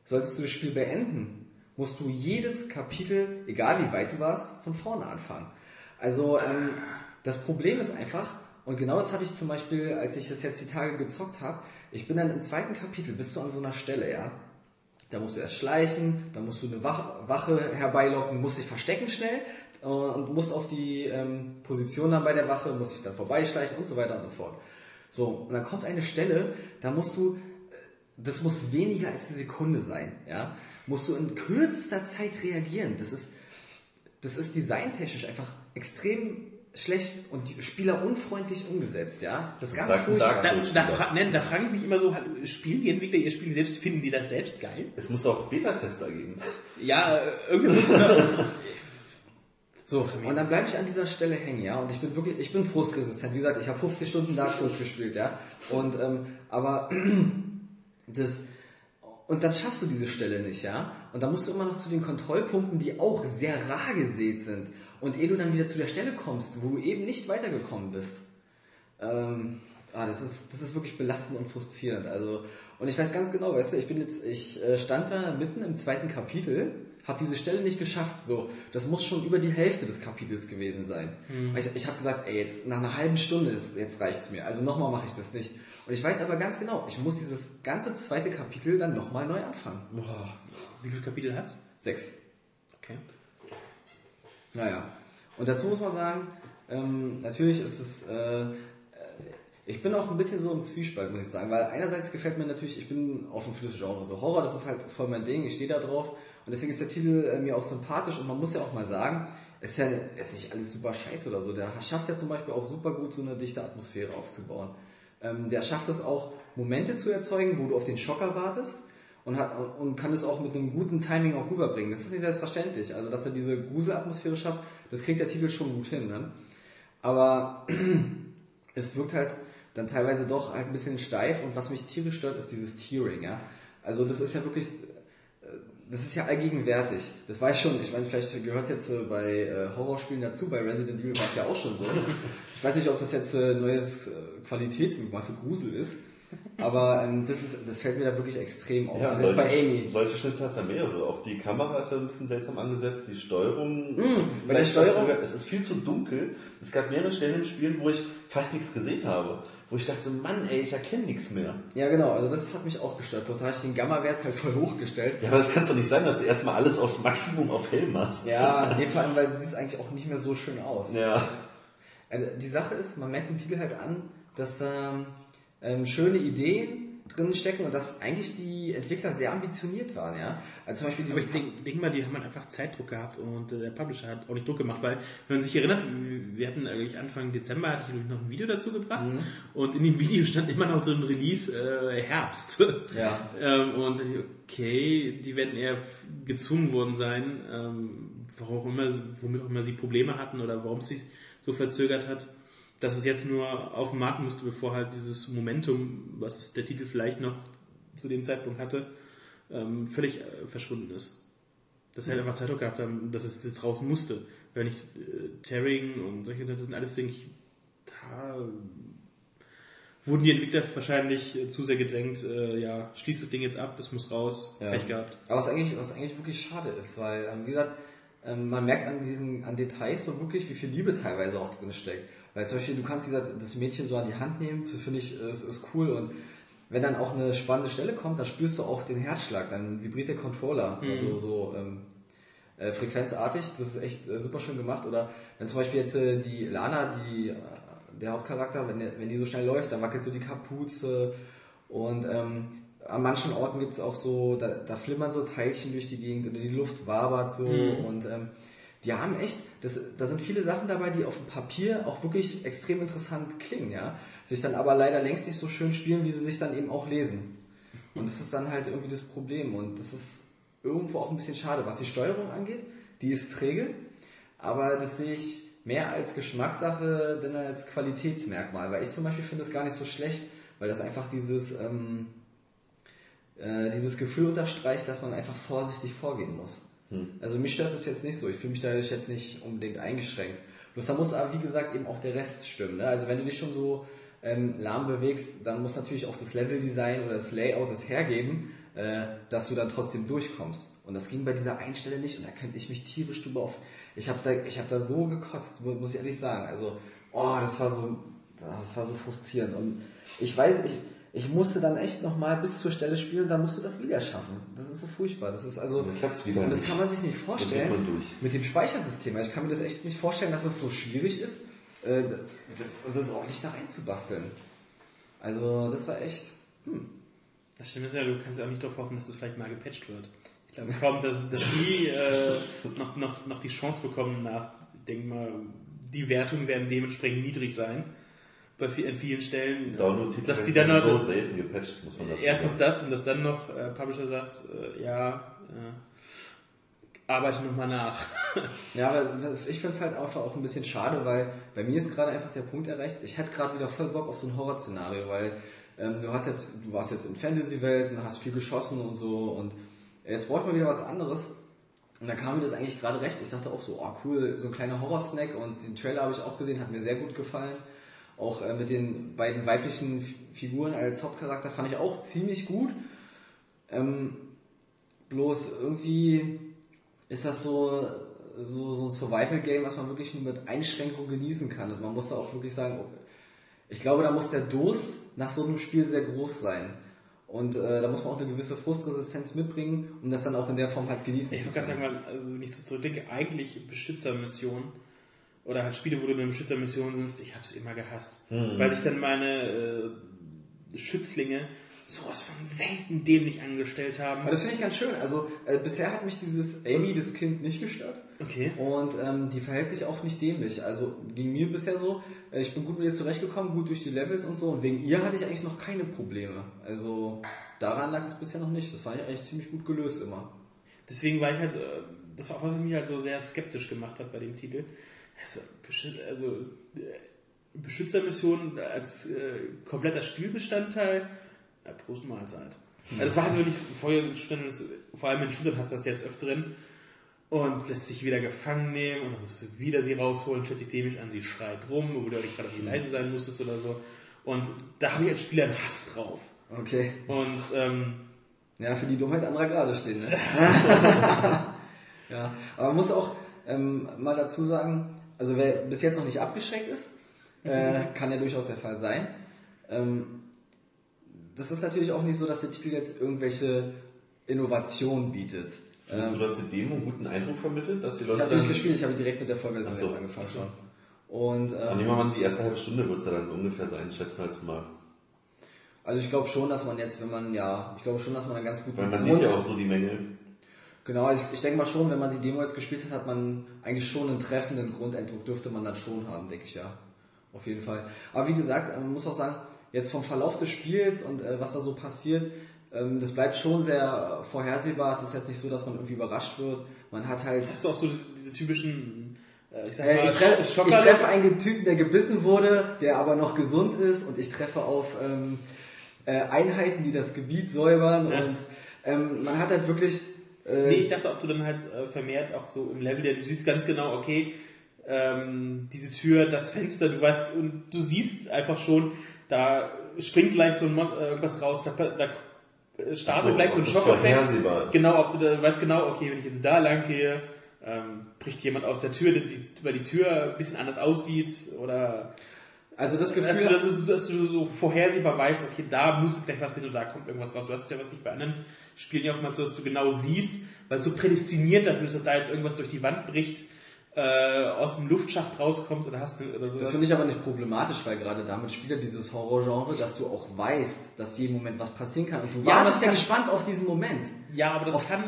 Solltest du das Spiel beenden, musst du jedes Kapitel, egal wie weit du warst, von vorne anfangen. Also ähm, das Problem ist einfach, und genau das hatte ich zum Beispiel, als ich das jetzt die Tage gezockt habe, ich bin dann im zweiten Kapitel, bist du an so einer Stelle, ja. Da musst du erst schleichen, dann musst du eine Wach Wache herbeilocken, musst dich verstecken schnell äh, und musst auf die ähm, Position dann bei der Wache, musst dich dann vorbeischleichen und so weiter und so fort. So, und dann kommt eine Stelle, da musst du, äh, das muss weniger als eine Sekunde sein, ja. Musst du in kürzester Zeit reagieren. Das ist, das ist designtechnisch einfach extrem schlecht und die Spieler unfreundlich umgesetzt, ja. Das ist ganz ein furchtbar. Da, da, fra ne, da frage ich mich immer so, spielen die Entwickler ihr Spiel selbst, finden die das selbst geil? Es muss auch Beta-Tester geben. Ja, äh, irgendwie muss So, und dann bleibe ich an dieser Stelle hängen, ja, und ich bin wirklich, ich bin frustresistent. Wie gesagt, ich habe 50 Stunden Dark Souls gespielt, ja, und, ähm, aber das, und dann schaffst du diese Stelle nicht, ja, und dann musst du immer noch zu den Kontrollpunkten, die auch sehr rar gesät sind. Und ehe du dann wieder zu der Stelle kommst, wo du eben nicht weitergekommen bist, ähm, ah, das ist, das ist wirklich belastend und frustrierend. Also, und ich weiß ganz genau, weißt du, ich bin jetzt, ich äh, stand da mitten im zweiten Kapitel, habe diese Stelle nicht geschafft. So, das muss schon über die Hälfte des Kapitels gewesen sein. Ich, ich habe gesagt, ey, jetzt nach einer halben Stunde ist, jetzt reicht's mir. Also nochmal mache ich das nicht. Und ich weiß aber ganz genau, ich muss dieses ganze zweite Kapitel dann nochmal neu anfangen. wie viele Kapitel hat's? Sechs. Okay. Naja. Und dazu muss man sagen, ähm, natürlich ist es, äh, äh, Ich bin auch ein bisschen so im Zwiespalt, muss ich sagen, weil einerseits gefällt mir natürlich, ich bin offen für das Genre, so Horror, das ist halt voll mein Ding, ich stehe da drauf und deswegen ist der Titel äh, mir auch sympathisch und man muss ja auch mal sagen, es ist ja ist nicht alles super scheiße oder so, der schafft ja zum Beispiel auch super gut so eine dichte Atmosphäre aufzubauen. Ähm, der schafft es auch, Momente zu erzeugen, wo du auf den Schocker wartest und, hat, und kann es auch mit einem guten Timing auch rüberbringen. Das ist nicht selbstverständlich. Also, dass er diese Gruselatmosphäre schafft, das kriegt der Titel schon gut hin. Ne? Aber es wirkt halt dann teilweise doch halt ein bisschen steif und was mich tierisch stört, ist dieses Tearing. Ja? Also, das ist ja wirklich, äh, das ist ja allgegenwärtig. Das war ich schon, ich meine, vielleicht gehört jetzt äh, bei äh, Horrorspielen dazu, bei Resident Evil war es ja auch schon so. Ich weiß nicht, ob das jetzt äh, neues äh, Qualitätsmerkmal für Grusel ist. Aber ähm, das, ist, das fällt mir da wirklich extrem auf. Ja, also solche, bei Amy. solche Schnitzer hat es ja mehrere. Auch die Kamera ist ja ein bisschen seltsam angesetzt, die Steuerung. Mm, bei der Steuerung- Es ist viel zu dunkel. Es gab mehrere Stellen im Spiel, wo ich fast nichts gesehen habe. Wo ich dachte, Mann, ey, ich erkenne nichts mehr. Ja, genau, also das hat mich auch gestört. Bloß habe ich den Gamma-Wert halt voll hochgestellt. Ja, aber das kann doch nicht sein, dass du erstmal alles aufs Maximum auf hell machst. Ja, nee, vor allem, weil sieht es eigentlich auch nicht mehr so schön aus. Ja. Also die Sache ist, man merkt im Titel halt an, dass ähm, ähm, schöne Ideen drin stecken und dass eigentlich die Entwickler sehr ambitioniert waren, ja. Also zum Beispiel Aber diese ich denke denk mal, die haben halt einfach Zeitdruck gehabt und äh, der Publisher hat auch nicht Druck gemacht, weil, wenn man sich erinnert, wir hatten eigentlich Anfang Dezember, hatte ich noch ein Video dazu gebracht und in dem Video stand immer noch so ein Release äh, Herbst. Ja. ähm, und okay, die werden eher gezwungen worden sein, ähm, warum auch immer, womit auch immer sie Probleme hatten oder warum es sich so verzögert hat, dass es jetzt nur auf den Markt musste, bevor halt dieses Momentum, was der Titel vielleicht noch zu dem Zeitpunkt hatte, ähm, völlig äh, verschwunden ist. Dass sie halt einfach Zeitdruck gehabt haben, dass es jetzt raus musste. Wenn ich äh, Tearing und solche, das sind alles, denke ich, da wurden die Entwickler wahrscheinlich äh, zu sehr gedrängt, äh, ja, schließt das Ding jetzt ab, es muss raus, Ja. Pech gehabt. Aber was eigentlich, was eigentlich wirklich schade ist, weil, ähm, wie gesagt, ähm, man merkt an diesen, an Details so wirklich, wie viel Liebe teilweise auch drin steckt. Weil zum Beispiel, du kannst gesagt, das Mädchen so an die Hand nehmen, das finde ich, ist, ist cool und wenn dann auch eine spannende Stelle kommt, dann spürst du auch den Herzschlag, dann vibriert der Controller, also so ähm, äh, frequenzartig, das ist echt äh, super schön gemacht. Oder wenn zum Beispiel jetzt äh, die Lana, die, äh, der Hauptcharakter, wenn, der, wenn die so schnell läuft, dann wackelt so die Kapuze. Und ähm, an manchen Orten gibt es auch so, da, da flimmern so Teilchen durch die Gegend oder die Luft wabert so. Und ähm, die haben echt, das, da sind viele Sachen dabei, die auf dem Papier auch wirklich extrem interessant klingen, ja, sich dann aber leider längst nicht so schön spielen, wie sie sich dann eben auch lesen. Und das ist dann halt irgendwie das Problem und das ist irgendwo auch ein bisschen schade, was die Steuerung angeht. Die ist träge, aber das sehe ich mehr als Geschmackssache denn als Qualitätsmerkmal, weil ich zum Beispiel finde es gar nicht so schlecht, weil das einfach dieses ähm, äh, dieses Gefühl unterstreicht, dass man einfach vorsichtig vorgehen muss. Also mich stört das jetzt nicht so. Ich fühle mich dadurch jetzt nicht unbedingt eingeschränkt. Bloß da muss aber, wie gesagt, eben auch der Rest stimmen. Ne? Also wenn du dich schon so ähm, lahm bewegst, dann muss natürlich auch das Leveldesign oder das Layout es hergeben, äh, dass du dann trotzdem durchkommst. Und das ging bei dieser Einstelle nicht und da könnte ich mich tierisch drüber auf. Ich habe da, ich hab da so gekotzt, mu- muss ich ehrlich sagen. Also, oh, das war so, das war so frustrierend. Und ich weiß, ich, ich musste dann echt nochmal bis zur Stelle spielen, dann musst du das wieder schaffen. Das ist so furchtbar. Das ist also, Dann wieder und das nicht. kann man sich nicht vorstellen. Dann man durch. Mit dem Speichersystem. Also Ich kann mir das echt nicht vorstellen, dass es so schwierig ist, äh, das, das ordentlich da reinzubasteln. Also, das war echt, hm. Das stimmt ist ja, du kannst ja auch nicht darauf hoffen, dass es vielleicht mal gepatcht wird. Ich glaube kaum, dass, dass die äh, noch, noch, noch die Chance bekommen nach, ich denke mal, die Wertungen werden dementsprechend niedrig sein. Bei vi- an vielen Stellen. Download-Titel dass die dann so noch, selten gepatcht, muss man dazu erstens sagen. das und dass dann noch äh, Publisher sagt, äh, ja, äh, arbeite nochmal nach. Ja, aber ich finde es halt einfach auch ein bisschen schade, weil bei mir ist gerade einfach der Punkt erreicht, ich hätte gerade wieder voll Bock auf so ein Horrorszenario, weil ähm, du hast jetzt, du warst jetzt in Fantasy-Welten, hast viel geschossen und so und jetzt braucht man wieder was anderes. Und da kam mir das eigentlich gerade recht. Ich dachte auch so, oh cool, so ein kleiner Horror-Snack und den Trailer habe ich auch gesehen, hat mir sehr gut gefallen. Auch äh, mit den beiden weiblichen Figuren als Hauptcharakter fand ich auch ziemlich gut. Ähm, bloß irgendwie ist das so, so, so ein Survival-Game, was man wirklich nur mit Einschränkung genießen kann. Und man muss da auch wirklich sagen, ich glaube, da muss der Durst nach so einem Spiel sehr groß sein. Und äh, da muss man auch eine gewisse Frustresistenz mitbringen, um das dann auch in der Form halt genießen Ich zu würde gerade können. sagen, also wenn ich so zurückdenke, eigentlich Beschützermission oder halt Spiele, wo du in einer Beschützermission sitzt, ich hab's immer gehasst. Mhm. Weil sich dann meine äh, Schützlinge sowas von selten dämlich angestellt haben. Aber das finde ich ganz schön. Also äh, bisher hat mich dieses Amy, das Kind, nicht gestört. Okay. Und ähm, die verhält sich auch nicht dämlich. Also ging mir bisher so, äh, ich bin gut mit ihr zurechtgekommen, gut durch die Levels und so. Und wegen ihr hatte ich eigentlich noch keine Probleme. Also daran lag es bisher noch nicht. Das fand ich eigentlich ziemlich gut gelöst immer. Deswegen war ich halt, äh, das war auch was, was mich halt so sehr skeptisch gemacht hat bei dem Titel. Also, also äh, Beschützermission als äh, kompletter Spielbestandteil, äh, Prost Mahlzeit. Also das war halt wirklich, vorher, vor allem in Shootern hast du das jetzt öfteren und lässt sich wieder gefangen nehmen und dann musst du wieder sie rausholen, stellt sich dämlich an, sie schreit rum, obwohl du eigentlich gerade nicht leise sein musstest oder so. Und da habe ich als Spieler einen Hass drauf. Okay. Und ähm, Ja, für die Dummheit anderer gerade stehen. Ne? ja, aber man muss auch ähm, mal dazu sagen, also wer bis jetzt noch nicht abgeschreckt ist, äh, kann ja durchaus der Fall sein. Ähm, das ist natürlich auch nicht so, dass der Titel jetzt irgendwelche Innovationen bietet. Findest du, Ähm, dass die Demo einen guten Eindruck vermittelt, dass die ich Leute habe die nicht dann- gespielt, ich habe direkt mit der Vollversion so, jetzt angefangen schon. Und Dann ähm, nehmen wir mal die erste halbe Stunde, wird es ja dann so ungefähr sein, schätzen wir jetzt mal. also ich glaube schon, dass man jetzt, wenn man ja, ich glaube schon, dass man einen ganz guten Weil man Grund- sieht ja auch so die Mängel. Genau, ich, ich denke mal schon, wenn man die Demo jetzt gespielt hat, hat man eigentlich schon einen treffenden Grundeindruck, dürfte man dann schon haben, denke ich ja. Auf jeden Fall. Aber wie gesagt, man muss auch sagen, jetzt vom Verlauf des Spiels und äh, was da so passiert, ähm, das bleibt schon sehr vorhersehbar. Es ist jetzt nicht so, dass man irgendwie überrascht wird. Man hat halt. hast du auch so diese typischen, äh, ich sag Äh, ich, treff, ich Schockerle- treffe einen Typen, der gebissen wurde, der aber noch gesund ist und ich treffe auf ähm, äh, Einheiten, die das Gebiet säubern Ja. und ähm, man hat halt wirklich äh, Nee, ich dachte, ob du dann halt äh, vermehrt auch so im Level, der du siehst ganz genau, okay, ähm, diese Tür, das Fenster, du weißt, und du siehst einfach schon, da springt gleich so ein Mon äh, irgendwas raus, da, da startet Ach gleich so ein Schockeffekt. Genau, ob du da weißt genau, okay, wenn ich jetzt da lang gehe, ähm, bricht jemand aus der Tür, die, weil die Tür ein bisschen anders aussieht oder also das Gefühl. dass du, dass, du, dass du so vorhersehbar weißt, okay, da muss jetzt gleich was bin und da kommt irgendwas raus. Du hast ja was nicht bei anderen Spielen ja oftmals so, dass du genau siehst, weil es so prädestiniert dafür ist, dass da jetzt irgendwas durch die Wand bricht, äh, aus dem Luftschacht rauskommt oder hast du oder so. Das finde ich aber nicht problematisch, weil gerade damit spielt ja dieses Horrorgenre, dass du auch weißt, dass jeden Moment was passieren kann und du Ja, wartest das ja gespannt auf diesen Moment. Ja, aber das Auf- kann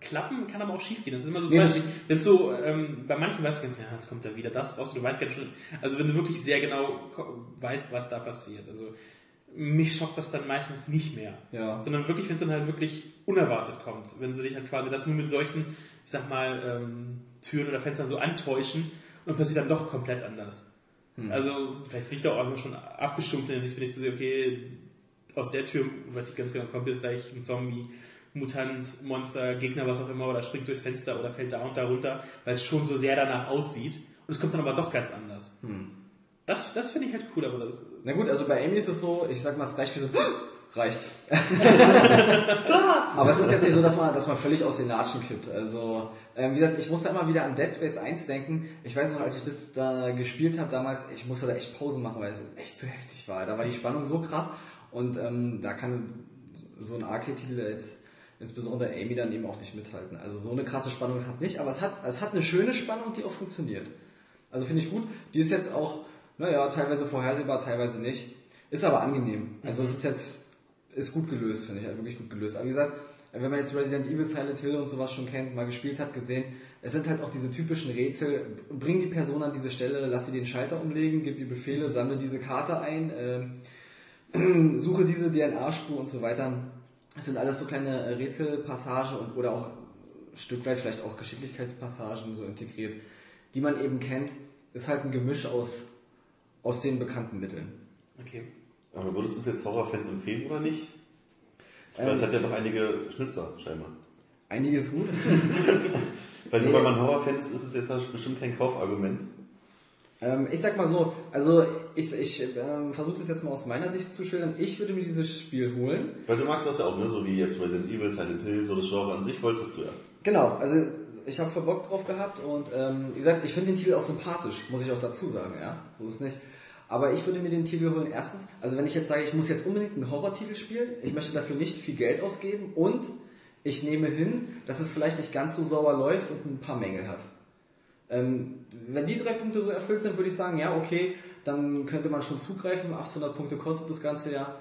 klappen, kann aber auch schief gehen. Das ist immer so, Nee, wenn so, ähm, bei manchen weißt du ganz, ja, jetzt kommt da wieder das raus, du weißt ganz schon, also wenn du wirklich sehr genau weißt, was da passiert. Also mich schockt das dann meistens nicht mehr. Ja. Sondern wirklich, wenn es dann halt wirklich unerwartet kommt. Wenn sie sich halt quasi das nur mit solchen, ich sag mal, ähm, Türen oder Fenstern so antäuschen und passiert dann doch komplett anders. Also vielleicht bin ich da auch einfach schon abgestumpft in der Sicht, wenn ich so sehe, okay, aus der Tür, weiß ich ganz genau, kommt jetzt gleich ein Zombie, Mutant, Monster, Gegner, was auch immer, oder springt durchs Fenster oder fällt da und da runter, weil es schon so sehr danach aussieht. Und es kommt dann aber doch ganz anders. Das, das finde ich halt cool, aber das, Na gut, also bei Amy ist es so, ich sag mal, es reicht für so, reicht's. Aber es ist jetzt nicht so, dass man, dass man völlig aus den Latschen kippt. Also, ähm, wie gesagt, ich musste immer wieder an Dead Space 1 denken. Ich weiß noch, als ich das da gespielt habe damals, ich musste da echt Pausen machen, weil es echt zu heftig war. Da war die Spannung so krass und ähm, da kann so ein Arcade-Titel jetzt insbesondere Amy dann eben auch nicht mithalten. Also so eine krasse Spannung es hat nicht, aber es hat, es hat eine schöne Spannung, die auch funktioniert. Also finde ich gut. Die ist jetzt auch, naja, teilweise vorhersehbar, teilweise nicht. Ist aber angenehm. Also es ist jetzt, ist gut gelöst, finde ich, also wirklich gut gelöst. Aber wie gesagt, wenn man jetzt Resident Evil, Silent Hill und sowas schon kennt, mal gespielt hat, gesehen, es sind halt auch diese typischen Rätsel. Bring die Person an diese Stelle, lass sie den Schalter umlegen, gib ihr Befehle, sammle diese Karte ein, ähm, suche diese DNA-Spur und so weiter. Es sind alles so kleine äh, Rätselpassagen und, oder auch ein Stück weit vielleicht auch Geschicklichkeitspassagen so integriert, die man eben kennt. Ist halt ein Gemisch aus, aus den bekannten Mitteln. okay. Aber würdest du es jetzt Horrorfans empfehlen oder nicht? Weil Ähm, es hat ja noch einige Schnitzer, scheinbar. Einiges gut. Weil nur Nee. weil man Horrorfans ist, ist es jetzt bestimmt kein Kaufargument. Ähm, ich sag mal so, also ich, ich ähm, versuche das jetzt mal aus meiner Sicht zu schildern. Ich würde mir dieses Spiel holen. Weil du magst was ja auch, ne? So wie jetzt Resident Evil, Silent Hill, so das Genre an sich wolltest du ja. Genau, also ich habe voll Bock drauf gehabt und ähm, wie gesagt, ich finde den Titel auch sympathisch, muss ich auch dazu sagen, ja. So ist nicht. Aber ich würde mir den Titel holen, erstens, also wenn ich jetzt sage, ich muss jetzt unbedingt einen Horrortitel spielen, ich möchte dafür nicht viel Geld ausgeben und ich nehme hin, dass es vielleicht nicht ganz so sauber läuft und ein paar Mängel hat. Ähm, wenn die drei Punkte so erfüllt sind, würde ich sagen, ja, okay, dann könnte man schon zugreifen. 800 Punkte kostet das Ganze ja.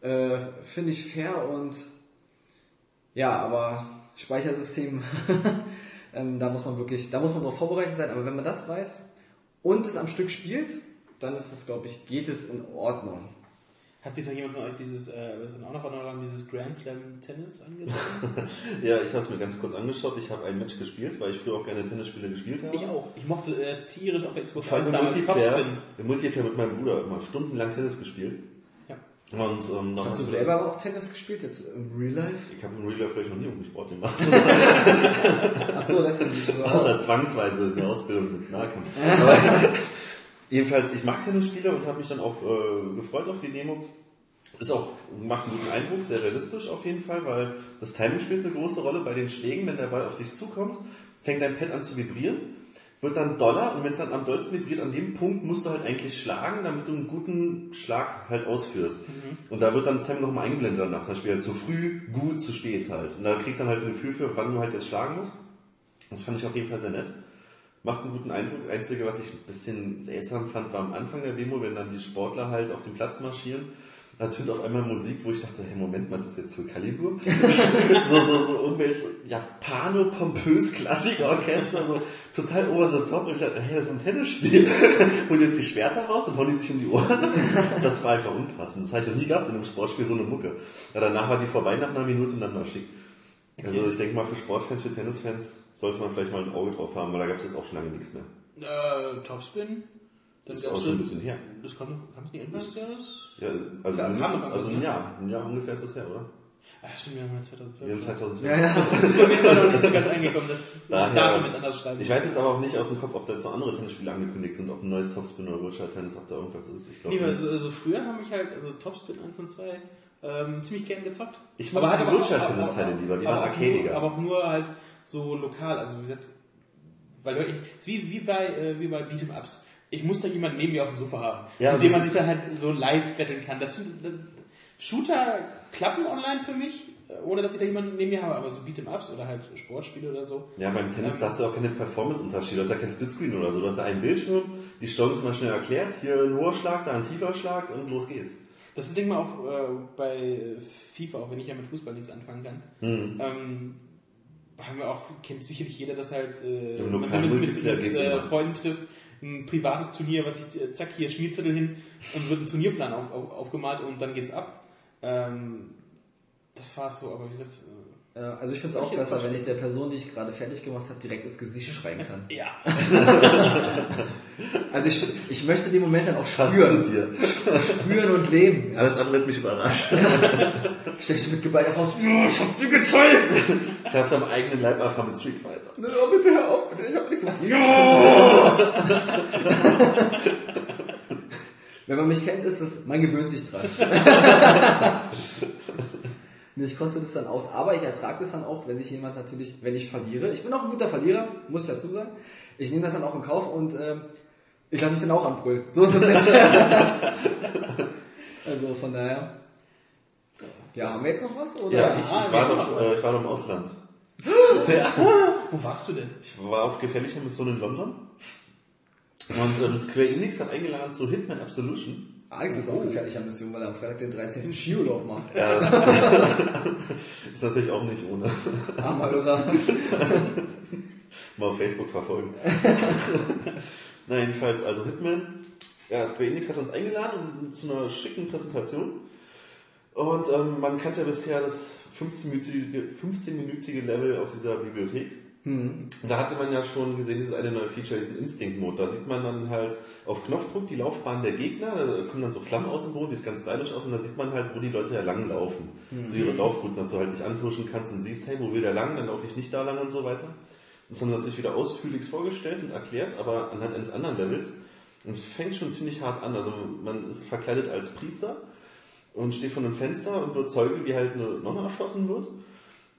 Äh, Finde ich fair und ja, aber Speichersystem, ähm, da muss man wirklich, da muss man darauf vorbereitet sein. Aber wenn man das weiß und es am Stück spielt, dann ist es, glaube ich, geht es in Ordnung. Hat sich noch jemand von euch dieses, äh, wir sind auch noch an dieses Grand Slam Tennis angesehen? Ja, ich habe es mir ganz kurz angeschaut. Ich habe ein Match gespielt, weil ich früher auch gerne Tennisspiele gespielt habe. ich auch. Ich mochte äh, Tiere auf Xbox Vor 1 allem im damals Topspin. im Multiplayer mit meinem Bruder immer stundenlang Tennis gespielt. Ja. Und, ähm, dann Hast du selber aber auch Tennis gespielt, jetzt im Real Life? Ich habe im Real Life vielleicht noch nie irgendeinen Sport gemacht. Achso, deswegen siehst du so aus. Außer zwangsweise eine Ausbildung mit Nahkampf. Jedenfalls, ich mag Tennisspiele und habe mich dann auch äh, gefreut auf die Demo. Ist auch, macht einen guten Eindruck, sehr realistisch auf jeden Fall, weil das Timing spielt eine große Rolle bei den Schlägen. Wenn der Ball auf dich zukommt, fängt dein Pad an zu vibrieren, wird dann doller und wenn es dann am dollsten vibriert, an dem Punkt musst du halt eigentlich schlagen, damit du einen guten Schlag halt ausführst. Und da wird dann das Timing nochmal eingeblendet danach, zum Beispiel halt zu früh, gut, zu spät halt. Und da kriegst du dann halt ein Gefühl für, wann du halt jetzt schlagen musst. Das fand ich auf jeden Fall sehr nett. Macht einen guten Eindruck. Einzige, was ich ein bisschen seltsam fand, war am Anfang der Demo, wenn dann die Sportler halt auf den Platz marschieren. Da tönt auf einmal Musik, wo ich dachte, hey, Moment, was ist jetzt für Kalibur? so, so, so irgendwelches Japano-pompös Klassikorchester, so total over the top. Und ich dachte, hey, das ist ein Tennisspiel. Holen jetzt die Schwerter raus und hauen die sich um die Ohren. Das war einfach unpassend. Das habe ich noch nie gehabt in einem Sportspiel, so eine Mucke. Ja, danach war die vorbei nach einer Minute und dann war schick. Also ich denke mal, für Sportfans, für Tennisfans sollte man vielleicht mal ein Auge drauf haben, weil da gab es jetzt auch schon lange nichts mehr. Äh, Topspin? Das ist auch schon ein bisschen her. Das kam es nicht Anfang des Jahres? Ja, also, Ja, mindestens, also ein ne? Jahr. Ein Jahr ungefähr ist das her, oder? Ah, stimmt, wir haben ja 2012. Wir haben 2012. Ja, ja. Das ist bei mir immer noch nicht so ganz angekommen, das, das Daher- Datum jetzt anders schreiben. Ich weiß jetzt aber auch nicht aus dem Kopf, ob da jetzt noch andere Tennisspiele angekündigt sind, ob ein neues Topspin oder Virtual Tennis, ob da irgendwas ist. Ich glaube Nee, weil nicht. so, also früher habe ich halt, also Topspin 1 und 2, ähm, ziemlich gern gezockt. Ich halt die aber auch- Virtual-Tennis-Teile aber- lieber, die waren arcadiger. Aber auch nur halt so lokal, also wie gesagt, weil ist wie, wie bei, äh, wie bei Beat'em Ups. Ich muss da jemanden neben mir auf dem Sofa haben, Ja, mit dem man sich dann halt so live betteln kann. Das, das Shooter klappen online für mich, äh, ohne dass ich da jemanden neben mir habe, aber so Beat'em Ups oder halt Sportspiele oder so. Ja, beim Tennis, da hast du auch keine Performance-Unterschiede. Du hast ja kein Splitscreen oder so. Du hast ja einen Bildschirm, die Steuerung ist mal schnell erklärt. Hier ein hoher Schlag, da ein tiefer Schlag und los geht's. Das ist, denke ich mal, auch äh, bei FIFA, auch wenn ich ja mit Fußball nichts anfangen kann. Hm. Ähm, haben wir auch, kennt sicherlich jeder, dass halt äh, Im man mit, mit, mit äh. Freunden trifft, ein privates Turnier, was ich, äh, zack, hier Schmierzettel hin und wird ein Turnierplan auf, auf, aufgemalt und dann geht's ab. Ähm, das war's so, aber wie gesagt, also ich finde es auch besser, wenn ich der Person, die ich gerade fertig gemacht habe, direkt ins Gesicht schreien kann. ja. Also ich, ich möchte den Moment dann auch Passt spüren. zu dir. Spüren und leben. Ja. Alles andere hat mich überrascht. Stell dich mit geballter Faust, "Oh, ich hab sie gezeigt! Ich hab's am eigenen Leib erfahren mit Street Fighter. Ne, oh, bitte hör auf, bitte, ich hab nicht so Ja! Wenn man mich kennt, ist es, man gewöhnt sich dran. Nee, ich koste das dann aus, aber ich ertrage das dann auch, wenn sich jemand natürlich, wenn ich verliere. Ich bin auch ein guter Verlierer, muss ich dazu sagen. Ich nehme das dann auch in Kauf und ähm, ich lasse mich dann auch anbrüllen. So ist es nicht. also von daher. Ja, haben wir jetzt noch was? Oder? Ja, ich, Ah, ich, wir war noch, äh, was. ich war noch im Ausland. Wo warst du denn? Ich war auf gefährlicher Mission in London. Und ähm, Square Enix hat eingeladen zu Hitman Absolution. Alex ist auch gefährlich an Mission, weil er am Freitag den 13. Skiurlaub macht. Ja, das ist natürlich auch nicht ohne. Armer Irrer. Mal auf Facebook verfolgen. Na, jedenfalls, also Hitman. Ja, Square Enix hat uns eingeladen und zu einer schicken Präsentation. Und ähm, man kannte ja bisher das 15-minütige 15 Level aus dieser Bibliothek. Und da hatte man ja schon gesehen, dieses eine neue Feature, diesen Instinct-Mode. Da sieht man dann halt auf Knopfdruck die Laufbahn der Gegner, da kommen dann so Flammen aus dem Boden, sieht ganz stylisch aus und da sieht man halt, wo die Leute ja lang laufen. So ihre Laufrouten, dass du halt dich anpushen kannst und siehst, hey, wo will der lang, dann laufe ich nicht da lang und so weiter. Das haben wir natürlich wieder ausführlich vorgestellt und erklärt, aber anhand eines anderen Levels. Und es fängt schon ziemlich hart an. Also man ist verkleidet als Priester und steht vor einem Fenster und wird Zeuge, wie halt eine Nonne erschossen wird.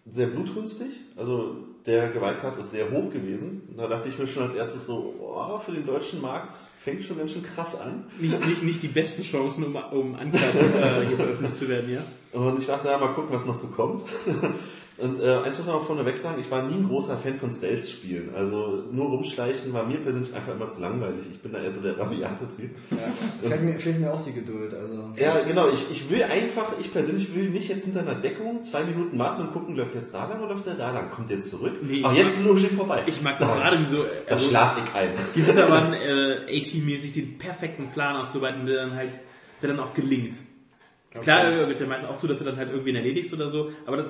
Sehr blutrünstig. Also der Gewaltgrad ist sehr hoch gewesen. Und da dachte ich mir schon als erstes so, oh, für den deutschen Markt fängt schon ganz schön krass an. Nicht, nicht, nicht die besten Chancen, um, um Uncut äh, hier veröffentlicht zu werden, ja? Und ich dachte, ja, mal gucken, was noch so kommt. Und äh, eins muss man auch vorneweg sagen, ich war nie ein großer Fan von Stealth-Spielen. Also nur rumschleichen war mir persönlich einfach immer zu langweilig. Ich bin da eher so der rabiate Typ. Ja. Fehlt, mir, fehlt mir auch die Geduld. Also Ja, genau. Ich, ich will einfach, ich persönlich will nicht jetzt hinter einer Deckung zwei Minuten warten und gucken, läuft jetzt da lang oder läuft der da lang? Kommt jetzt zurück? Nee, Ach, jetzt logisch vorbei. Ich mag das Da- gerade so, Da also- schlaf ich ein. gewissermaßen äh, A-Team-mäßig den perfekten Plan auszuarbeiten, der dann halt, der dann auch gelingt. Klar, äh, gehört ja meistens auch zu, dass du dann halt irgendwen erledigst oder so, aber dann,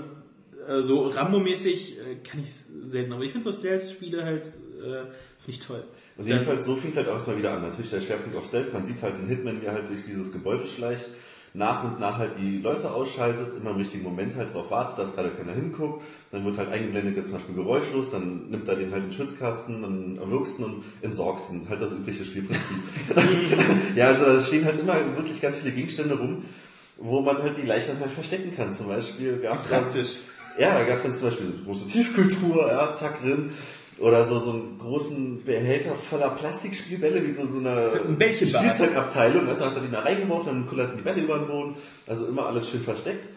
äh, so Rambo-mäßig äh, kann ich selten. Aber ich finde so Stealth-Spiele halt, äh, ich toll. Und jedenfalls, so fing es halt auch erstmal wieder an. Natürlich der Schwerpunkt auf Stealth. Man sieht halt den Hitman, wie er halt durch dieses Gebäude schleicht, nach und nach halt die Leute ausschaltet, immer im richtigen Moment halt drauf wartet, dass gerade keiner hinguckt. Dann wird halt eingeblendet, jetzt zum Beispiel geräuschlos, dann nimmt er den halt in den Schwitzkasten, dann erwürgst ihn und entsorgst ihn. Halt das übliche Spielprinzip. ja, also da stehen halt immer wirklich ganz viele Gegenstände rum, wo man halt die Leichen halt verstecken kann. Zum Beispiel gab es Praktisch. Ja, da gab es dann zum Beispiel eine große Tiefkultur, ja, zack, drin. Oder so, so einen großen Behälter voller Plastikspielbälle, wie so, so eine Ein. Spielzeugabteilung. Also hat er die da reingeworfen, dann kullerten die Bälle über den Boden. Also immer alles schön versteckt.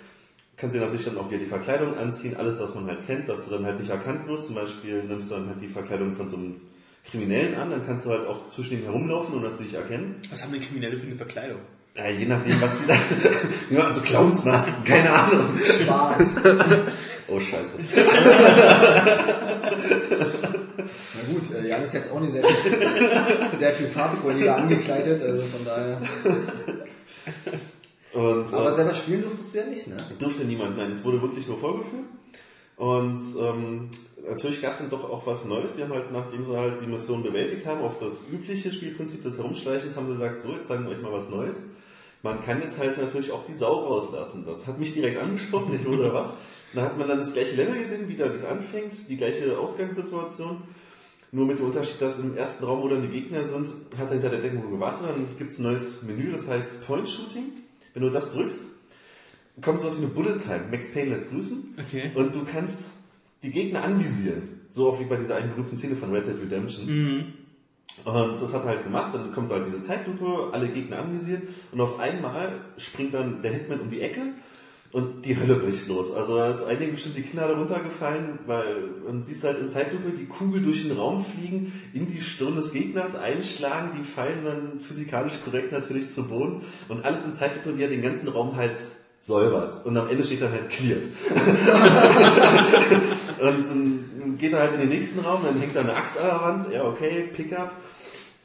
Kannst dir natürlich dann auch wieder die Verkleidung anziehen, alles was man halt kennt, dass du dann halt nicht erkannt wirst. Zum Beispiel nimmst du dann halt die Verkleidung von so einem Kriminellen an, dann kannst du halt auch zwischen ihnen herumlaufen und das nicht erkennen. Was haben denn Kriminelle für eine Verkleidung? Ja, je nachdem, was die da, also Clownsmasken, keine Ahnung. schwarz. Oh, scheiße. Na gut, äh, Jan ist jetzt auch nicht sehr viel, sehr viel farbfreudiger angekleidet, also von daher. Und, äh, Aber selber spielen durftest du ja nicht, ne? durfte niemand, nein, es wurde wirklich nur vorgeführt. Und ähm, natürlich gab es dann doch auch was Neues. Die haben halt, nachdem sie halt die Mission bewältigt haben, auf das übliche Spielprinzip des Herumschleichens, haben sie gesagt, so, jetzt zeigen wir euch mal was Neues. Man kann jetzt halt natürlich auch die Sau rauslassen. Das hat mich direkt angesprochen, ich wurde wach. Da hat man dann das gleiche Level gesehen, wieder wie es anfängt, die gleiche Ausgangssituation. Nur mit dem Unterschied, dass im ersten Raum, wo dann die Gegner sind, hat er hinter der Deckung gewartet. Dann gibt's ein neues Menü, das heißt Point Shooting. Wenn du das drückst, kommt sowas wie eine Bullet Time. Max Payne lässt grüßen. Okay. Und du kannst die Gegner anvisieren. So auch wie bei dieser einen berühmten Szene von Red Dead Redemption. Mhm. Und das hat er halt gemacht, dann kommt halt diese Zeitlupe, alle Gegner anvisiert und auf einmal springt dann der Hitman um die Ecke und die Hölle bricht los. Also da ist einigen bestimmt die Kinder darunter gefallen, weil man siehst halt in Zeitlupe die Kugel durch den Raum fliegen, in die Stirn des Gegners einschlagen, die fallen dann physikalisch korrekt natürlich zu Boden und alles in Zeitlupe, wie er den ganzen Raum halt säubert. Und am Ende steht dann halt cleared. Und dann geht er halt in den nächsten Raum, dann hängt da eine Axt an der Wand, ja okay, Pickup,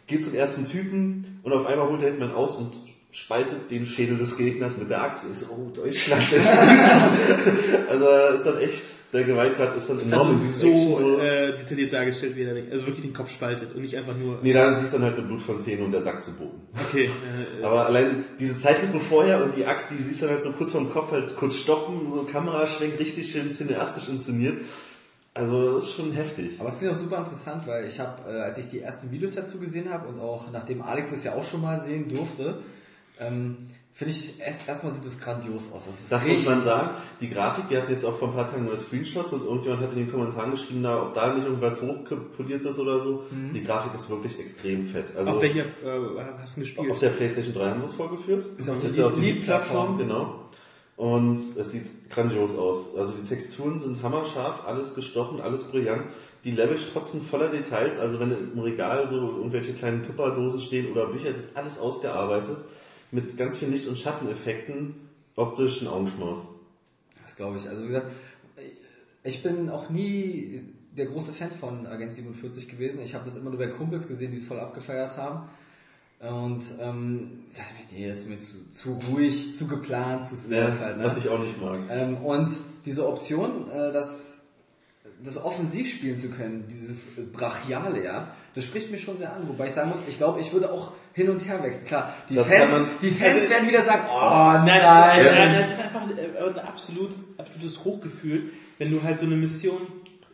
geht zum ersten Typen und auf einmal holt der Hitman aus und spaltet den Schädel des Gegners mit der Axt. Ich so, oh, Deutschland, das ist Also ist dann echt, der Gewaltgrad ist dann enorm. Das ist so äh, detailliert dargestellt, wie er den, also wirklich den Kopf spaltet und nicht einfach nur. Nee, da siehst du dann halt eine Blutfontäne und der Sack zu Boden. Okay. Äh, Aber allein diese Zeitlupe vorher und die Axt, die siehst du dann halt so kurz vorm Kopf halt kurz stoppen, so Kameraschwenk, richtig schön cineastisch inszeniert. Also das ist schon heftig. Aber es klingt auch super interessant, weil ich habe, äh, als ich die ersten Videos dazu gesehen habe und auch nachdem Alex das ja auch schon mal sehen durfte, ähm, finde ich, erst, erstmal sieht es grandios aus. Das, ist Das muss man sagen. Die Grafik, wir hatten jetzt auch vor ein paar Tagen neue Screenshots und irgendjemand hat in den Kommentaren geschrieben, na, ob da nicht irgendwas hochpoliert ist oder so. Die Grafik ist wirklich extrem fett. Also auf welcher äh, hast du gespielt? auf der PlayStation 3 haben sie es vorgeführt. Ist die ja auch die Lead-Plattform. Lead-Plattform, genau. Und es sieht grandios aus. Also die Texturen sind hammerscharf, alles gestochen, alles brillant. Die Level strotzen voller Details. Also wenn im Regal so irgendwelche kleinen Tupperdosen stehen oder Bücher, es ist alles ausgearbeitet mit ganz vielen Licht- und Schatteneffekten. Optisch ein Augenschmaus. Das glaube ich. Also wie gesagt, ich bin auch nie der große Fan von Agent 47 gewesen. Ich habe das immer nur bei Kumpels gesehen, die es voll abgefeiert haben. Und ähm, ich dachte mir, nee, das ist mir zu, zu ruhig, zu geplant, zu Ja, stealth halt. Ne? was ich auch nicht mag. Ähm, und diese Option, äh, das, das offensiv spielen zu können, dieses Brachiale, ja, das spricht mich schon sehr an. Wobei ich sagen muss, ich glaube, ich würde auch hin und her wechseln. Klar, die Das Fans, man- die Fans Also- werden wieder sagen, oh Nein, das, ist, nein, das ist einfach äh, ein absolut, absolutes Hochgefühl, wenn du halt so eine Mission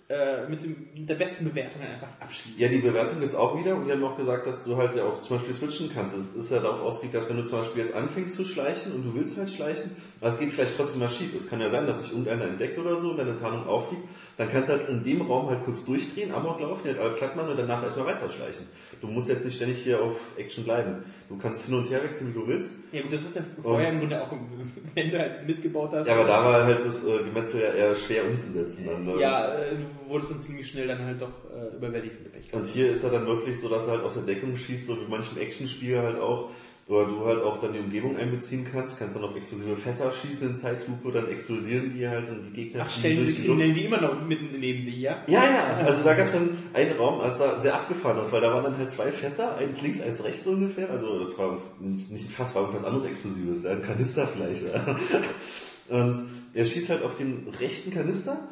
äh, mit, dem, mit der besten Bewertung einfach abschließt. Ja, die Bewertung gibt's auch wieder und die haben auch gesagt, dass du halt ja auch zum Beispiel switchen kannst. Es ist ja darauf ausgelegt, dass wenn du zum Beispiel jetzt anfängst zu schleichen und du willst halt schleichen, aber es geht vielleicht trotzdem mal schief. Es kann ja sein, dass sich irgendeiner entdeckt oder so und deine Tarnung auffliegt dann kannst du halt in dem Raum halt kurz durchdrehen, Amok laufen, halt alle platt machen und danach erstmal weiterschleichen. Du musst jetzt nicht ständig hier auf Action bleiben. Du kannst hin und her wechseln, wie du willst. Ja gut, das ist ja vorher im Grunde auch, wenn du halt Mist gebaut hast. Ja, aber da war halt das äh, Gemetzel ja eher schwer umzusetzen. Dann, ne? Ja, äh, du wurdest dann ziemlich schnell dann halt doch äh, überwältigt mit Pech. Und hier ist er dann wirklich so, dass er halt aus der Deckung schießt, so wie manchem Actionspiel halt auch. Oder du halt auch dann die Umgebung einbeziehen kannst, kannst dann auf explosive Fässer schießen in Zeitlupe, dann explodieren die halt und die Gegner Ach, stellen sie die Luft. Die immer noch mitten neben sie, ja? Ja, ja, also da gab es dann einen Raum, das sah sehr abgefahren aus, weil da waren dann halt zwei Fässer, eins links, eins rechts so ungefähr. Also das war nicht, nicht ein Fass, war irgendwas anderes Explosives, ja, ein Kanister vielleicht. Ja. Und er schießt halt auf den rechten Kanister.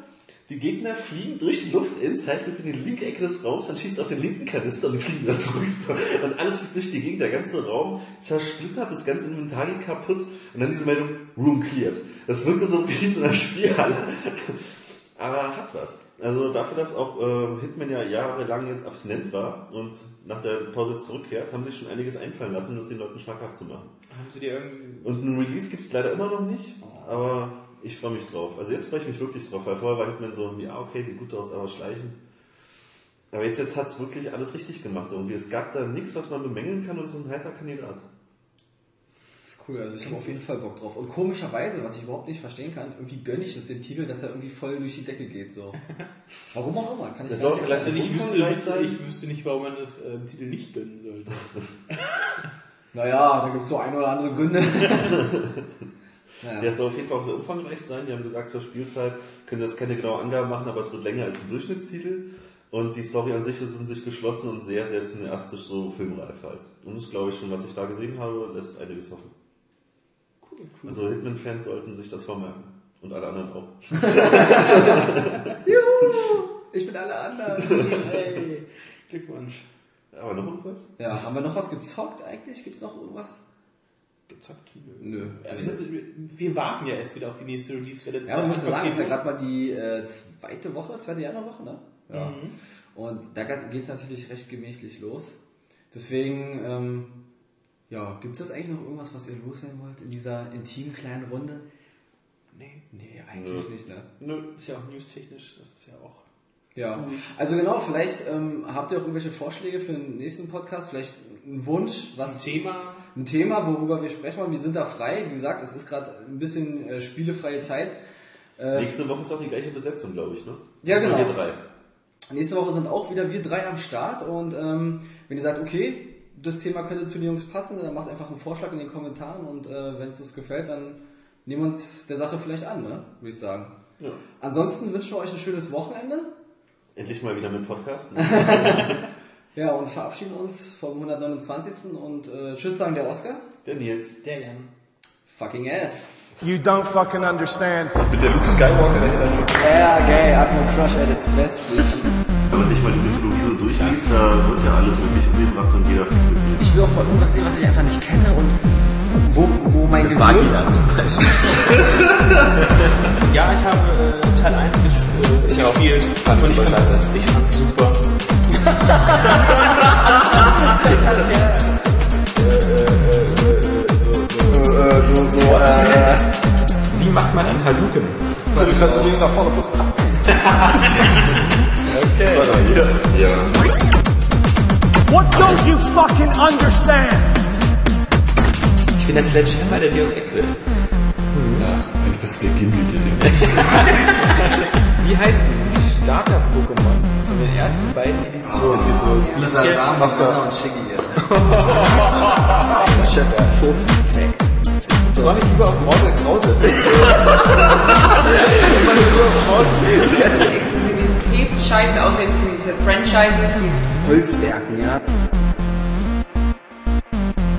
Die Gegner fliegen durch die Luft in Zeitlupe in die linke Ecke des Raums, dann schießt auf den linken Kanister und die fliegen wieder zurück. Und alles fliegt durch die Gegend, der ganze Raum zersplittert, das ganze Inventar geht kaputt und dann diese Meldung, Room cleared. Das wirkte so wie in so einer Spielhalle. Aber hat was. Also dafür, dass auch äh, Hitman ja jahrelang jetzt abstinent war und nach der Pause zurückkehrt, haben sich schon einiges einfallen lassen, um das den Leuten schmackhaft zu machen. Haben sie dir irgendwie... Und ein Release gibt's leider immer noch nicht, aber ich freue mich drauf. Also jetzt freue ich mich wirklich drauf, weil vorher war Hitman so, ja okay, sieht gut aus, aber schleichen. Aber jetzt, jetzt hat's wirklich alles richtig gemacht. Irgendwie. Es gab da nichts, was man bemängeln kann und es ist ein heißer Kandidat. Das ist cool, also ich habe auf jeden Fall Bock drauf. Und komischerweise, was ich überhaupt nicht verstehen kann, irgendwie gönne ich es dem Titel, dass er irgendwie voll durch die Decke geht. So. Warum auch immer, kann ich Das gar nicht erklären. Ich wüsste, wüsste, ich wüsste nicht, warum man das äh, Titel nicht gönnen sollte. Naja, da gibt es so ein oder andere Gründe. naja. Der soll auf jeden Fall auch sehr umfangreich sein. Die haben gesagt, zur Spielzeit können sie jetzt keine genaue Angabe machen, aber es wird länger als ein Durchschnittstitel. Und die Story an sich ist in sich geschlossen und sehr, sehr cineastisch so filmreif halt. Und das glaube ich schon, was ich da gesehen habe, lässt einiges hoffen. Cool, cool. Also Hitman-Fans sollten sich das vormerken. Und alle anderen auch. Ich bin alle anderen. Hey, Glückwunsch. Aber noch irgendwas? Ja, haben wir noch was gezockt eigentlich? Gibt es noch irgendwas? Gezockt? Nö. Ja, wir, sind, wir warten ja erst wieder auf die nächste Release-Welle. Ja, man muss sagen, es ist ja gerade mal die äh, zweite Woche, zweite Januarwoche, ne? Ja. Mhm. Und da geht es natürlich recht gemächlich los. Deswegen, ähm, ja, gibt es das eigentlich noch irgendwas, was ihr loswerden wollt in dieser intimen kleinen Runde? Nee, Nee, eigentlich Nö. nicht, ne? nö, ist ja auch newstechnisch, das ist ja auch... Ja, also genau, vielleicht ähm, habt ihr auch irgendwelche Vorschläge für den nächsten Podcast, vielleicht einen Wunsch, Das was Thema, ein Thema, worüber wir sprechen wollen. Wir sind da frei, wie gesagt, es ist gerade ein bisschen äh, spielefreie Zeit. Äh, Nächste Woche ist auch die gleiche Besetzung, glaube ich, ne? Ja, genau. Wir drei. Nächste Woche sind auch wieder wir drei am Start und ähm, wenn ihr sagt, okay, das Thema könnte zu den Jungs passen, dann macht einfach einen Vorschlag in den Kommentaren und äh, wenn es uns gefällt, dann nehmen wir uns der Sache vielleicht an, ne? würde ich sagen. Ja. Ansonsten wünschen wir euch ein schönes Wochenende. Endlich mal wieder mit Podcast. Ja, und verabschieden uns vom 129. und äh, tschüss sagen der Oscar. Der Nils. der Jan. Fucking ass. You don't fucking understand. Mit der Luke Skywalker dahinter. Ja, gay, Atmo Crush at its best, bitch. Wenn man sich mal die Mythologie so durchliest, da wird ja alles wirklich umgebracht und jeder fickt mit jedem. Ich will auch mal irgendwas sehen, was ich einfach nicht kenne und wo, wo mein Gehirn... Vagina zum Beispiel. Ja, ich habe äh, Teil 1 ges äh, gespielt. Fand ich ich ich fand's super. So, so, äh, Wie macht man einen Hadouken? Also ich das Problem nach vorne plus Okay. Ja. What don't you fucking understand? Ich bin der Sledgehammer der Deus Ex will. Eigentlich bist du der Gimli, der Ding. Wie heißt die Starter-Pokémon von den ersten beiden Editionen? Sieht so aus. Lisa Ja, Sam. Anna und Shiggy. Chef Soll ich lieber auf Mortal Krause? Exklusivität, scheiße, außer jetzt diese Franchises, diese Holzwerken, ja.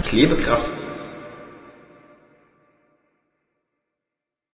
Klebekraft